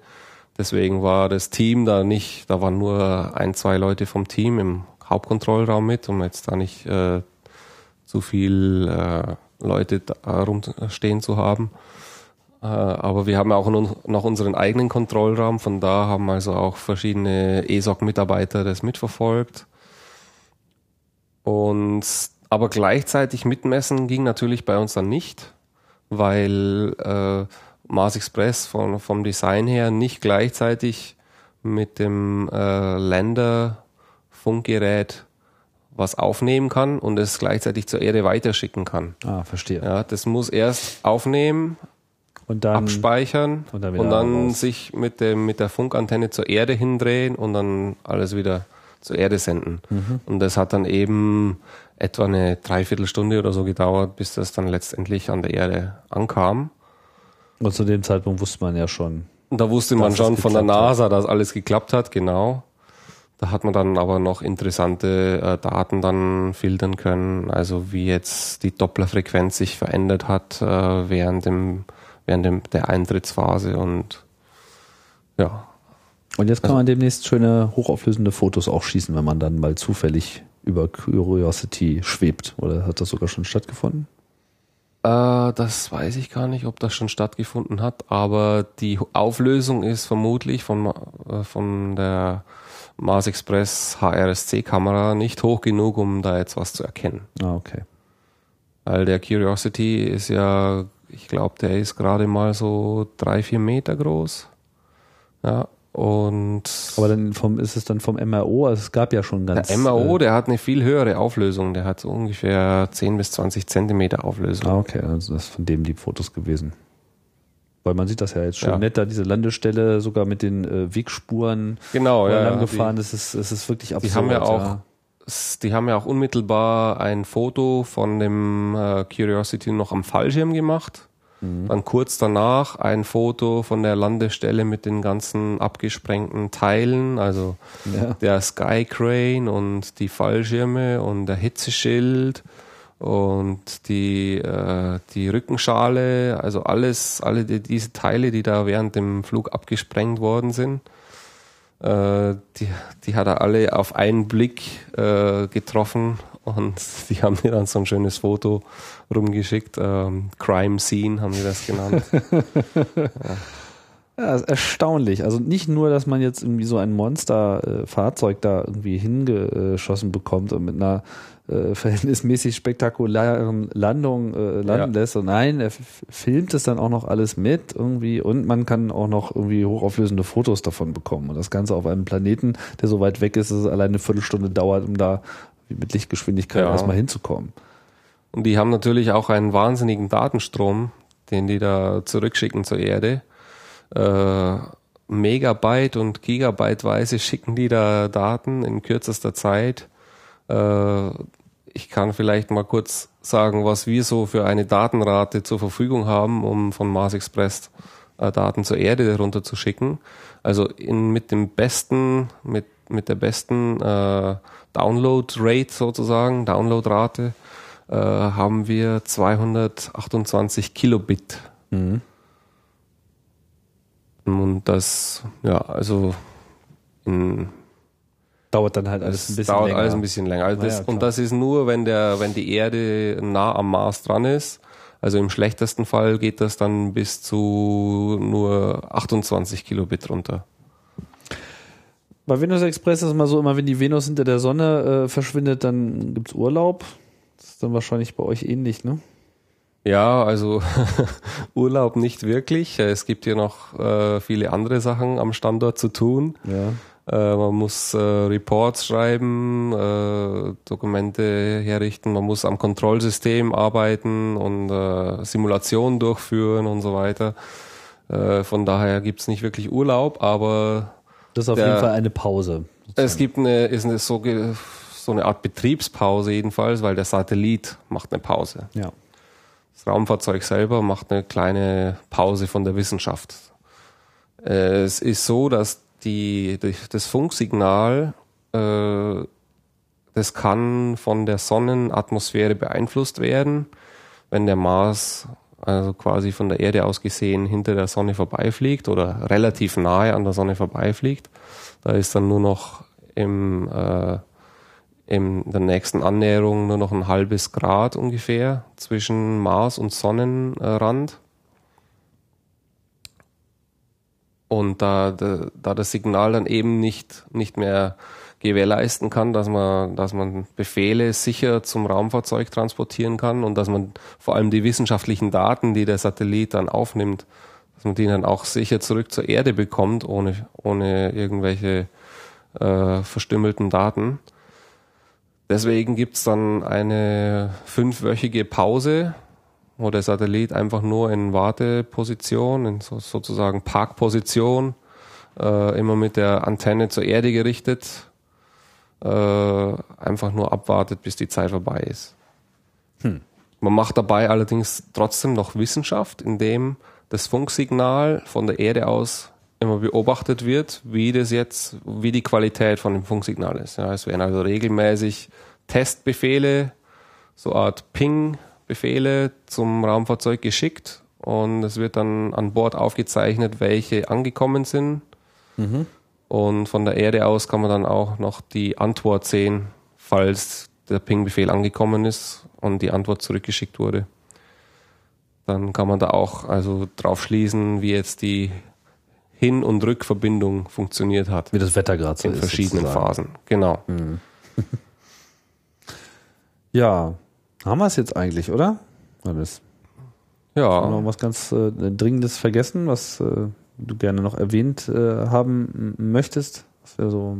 Deswegen war das Team da nicht, da waren nur ein, zwei Leute vom Team im Hauptkontrollraum mit, um jetzt da nicht äh, zu viel äh, Leute da rumstehen zu haben. Äh, aber wir haben auch noch unseren eigenen Kontrollraum, von da haben also auch verschiedene ESOC-Mitarbeiter das mitverfolgt. Und aber gleichzeitig mitmessen ging natürlich bei uns dann nicht, weil äh, Mars Express von, vom Design her nicht gleichzeitig mit dem äh, Lander-Funkgerät was aufnehmen kann und es gleichzeitig zur Erde weiterschicken kann. Ah, verstehe. Ja, das muss erst aufnehmen, Und dann abspeichern und dann und dann, sich mit, dem, mit der Funkantenne zur Erde hindrehen und dann alles wieder zur Erde senden. Mhm. Und das hat dann eben etwa eine Dreiviertelstunde oder so gedauert, bis das dann letztendlich an der Erde ankam. Und zu dem Zeitpunkt wusste man ja schon. Und da wusste man schon von der geklappt hat. NASA, dass alles geklappt hat, genau. Da hat man dann aber noch interessante äh, Daten dann filtern können, also wie jetzt die Dopplerfrequenz sich verändert hat äh, während dem während dem, der Eintrittsphase und ja, Und jetzt kann man demnächst schöne hochauflösende Fotos auch schießen, wenn man dann mal zufällig über Curiosity schwebt. Oder hat das sogar schon stattgefunden? Äh, das weiß ich gar nicht, ob das schon stattgefunden hat, aber die Auflösung ist vermutlich von, äh, von der Mars Express HRSC-Kamera nicht hoch genug, um da jetzt was zu erkennen. Ah, okay. Weil der Curiosity ist ja, ich glaube, der ist gerade mal so drei, vier Meter groß. Ja, und Aber dann vom, ist es dann vom MRO, also es gab ja schon ganz. der MAO, äh, der hat eine viel höhere Auflösung. Der hat so ungefähr 10 bis 20 Zentimeter Auflösung. Ah, okay, also das ist von dem die Fotos gewesen. Weil man sieht das ja jetzt schon Ja. nett, da diese Landestelle sogar mit den äh, Wegspuren Genau, ja. ja. gefahren ist, es ist, es ist wirklich absurd. Die haben ja auch, ja. die haben ja auch unmittelbar ein Foto von dem äh, Curiosity noch am Fallschirm gemacht. Mhm. Dann kurz danach ein Foto von der Landestelle mit den ganzen abgesprengten Teilen, also Ja. der Sky Crane und die Fallschirme und der Hitzeschild und die, äh, die Rückenschale, also alles, alle die, diese Teile, die da während dem Flug abgesprengt worden sind, äh, die, die hat er alle auf einen Blick äh, getroffen und die haben mir dann so ein schönes Foto rumgeschickt. Ähm, Crime Scene haben die das genannt. Ja, ist erstaunlich. Also nicht nur, dass man jetzt irgendwie so ein Monster-Fahrzeug da irgendwie hingeschossen bekommt und mit einer äh, verhältnismäßig spektakulären Landung äh, landen Ja. lässt. Und nein, er filmt es dann auch noch alles mit irgendwie und man kann auch noch irgendwie hochauflösende Fotos davon bekommen. Und das Ganze auf einem Planeten, der so weit weg ist, dass es alleine eine Viertelstunde dauert, um da mit Lichtgeschwindigkeit Ja. erstmal hinzukommen. Und die haben natürlich auch einen wahnsinnigen Datenstrom, den die da zurückschicken zur Erde. Äh, Megabyte und Gigabyteweise schicken die da Daten in kürzester Zeit. Äh, ich kann vielleicht mal kurz sagen, was wir so für eine Datenrate zur Verfügung haben, um von Mars Express äh, Daten zur Erde runterzuschicken. Also in, mit dem besten, mit, mit der besten äh, Download-Rate sozusagen, Downloadrate, äh, haben wir 228 Kilobit. Mhm. Und das, ja, also in, Dauert dann halt alles ein bisschen dauert länger. alles ein bisschen länger. Also Na das, ja, und das ist nur, wenn der, wenn die Erde nah am Mars dran ist. Also im schlechtesten Fall geht das dann bis zu nur 28 Kilobit runter. Bei Venus Express ist es mal so, immer wenn die Venus hinter der Sonne äh, verschwindet, dann gibt's Urlaub. Das ist dann wahrscheinlich bei euch ähnlich, ne? Ja, also Urlaub nicht wirklich. Es gibt hier noch äh, viele andere Sachen am Standort zu tun. Ja. Äh, man muss äh, Reports schreiben, äh, Dokumente herrichten, man muss am Kontrollsystem arbeiten und äh, Simulationen durchführen und so weiter. Äh, von daher gibt's nicht wirklich Urlaub, aber Das ist auf Der- jeden Fall eine Pause. es gibt eine, ist eine so, so eine Art Betriebspause jedenfalls, weil der Satellit macht eine Pause. Ja. Das Raumfahrzeug selber macht eine kleine Pause von der Wissenschaft. Äh, Es ist so, dass die, die das Funksignal, äh, das kann von der Sonnenatmosphäre beeinflusst werden, wenn der Mars also quasi von der Erde aus gesehen hinter der Sonne vorbeifliegt oder relativ nahe an der Sonne vorbeifliegt. Da ist dann nur noch im, äh, in der nächsten Annäherung nur noch ein halbes Grad ungefähr zwischen Mars und Sonnenrand. Und da, da, da das Signal dann eben nicht, nicht mehr gewährleisten kann, dass man, dass man Befehle sicher zum Raumfahrzeug transportieren kann und dass man vor allem die wissenschaftlichen Daten, die der Satellit dann aufnimmt, dass man die dann auch sicher zurück zur Erde bekommt, ohne, ohne irgendwelche äh, verstümmelten Daten. Deswegen gibt's dann eine fünfwöchige Pause, wo der Satellit einfach nur in Warteposition, in so, sozusagen Parkposition, äh, immer mit der Antenne zur Erde gerichtet, äh, einfach nur abwartet, bis die Zeit vorbei ist. Man macht dabei allerdings trotzdem noch Wissenschaft, indem das Funksignal von der Erde aus immer beobachtet wird, wie das jetzt, wie die Qualität von dem Funksignal ist. Ja, es werden also regelmäßig Testbefehle, so Art Ping-Befehle zum Raumfahrzeug geschickt und es wird dann an Bord aufgezeichnet, welche angekommen sind. Und von der Erde aus kann man dann auch noch die Antwort sehen, falls der Ping-Befehl angekommen ist und die Antwort zurückgeschickt wurde. dann kann man da auch also drauf schließen, wie jetzt die Hin- und Rückverbindung funktioniert hat. Wie das Wetter gerade so in ist. verschiedenen sozusagen. Phasen. Genau. Ja, haben wir es jetzt eigentlich, oder? Alles. Ja. Noch was ganz äh, Dringendes vergessen, was äh, du gerne noch erwähnt äh, haben möchtest, was wir so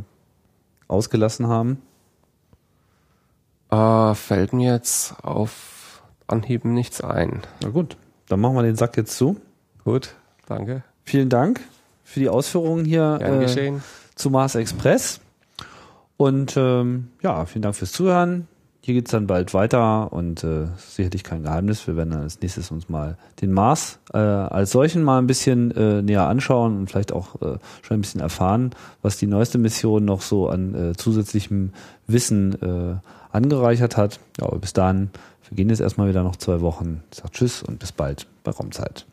ausgelassen haben? Äh, fällt mir jetzt auf Anhieben nichts ein. Na gut, dann machen wir den Sack jetzt zu. Gut, danke. Vielen Dank für die Ausführungen hier äh, zu Mars Express. Und ähm, ja, vielen Dank fürs Zuhören. Hier geht's dann bald weiter und äh, sicherlich kein Geheimnis. Wir werden dann als nächstes uns mal den Mars äh, als solchen mal ein bisschen äh, näher anschauen und vielleicht auch äh, schon ein bisschen erfahren, was die neueste Mission noch so an äh, zusätzlichem Wissen äh, angereichert hat. Ja, aber bis dahin vergehen jetzt erstmal wieder noch zwei Wochen. Ich sage Tschüss und bis bald bei Raumzeit.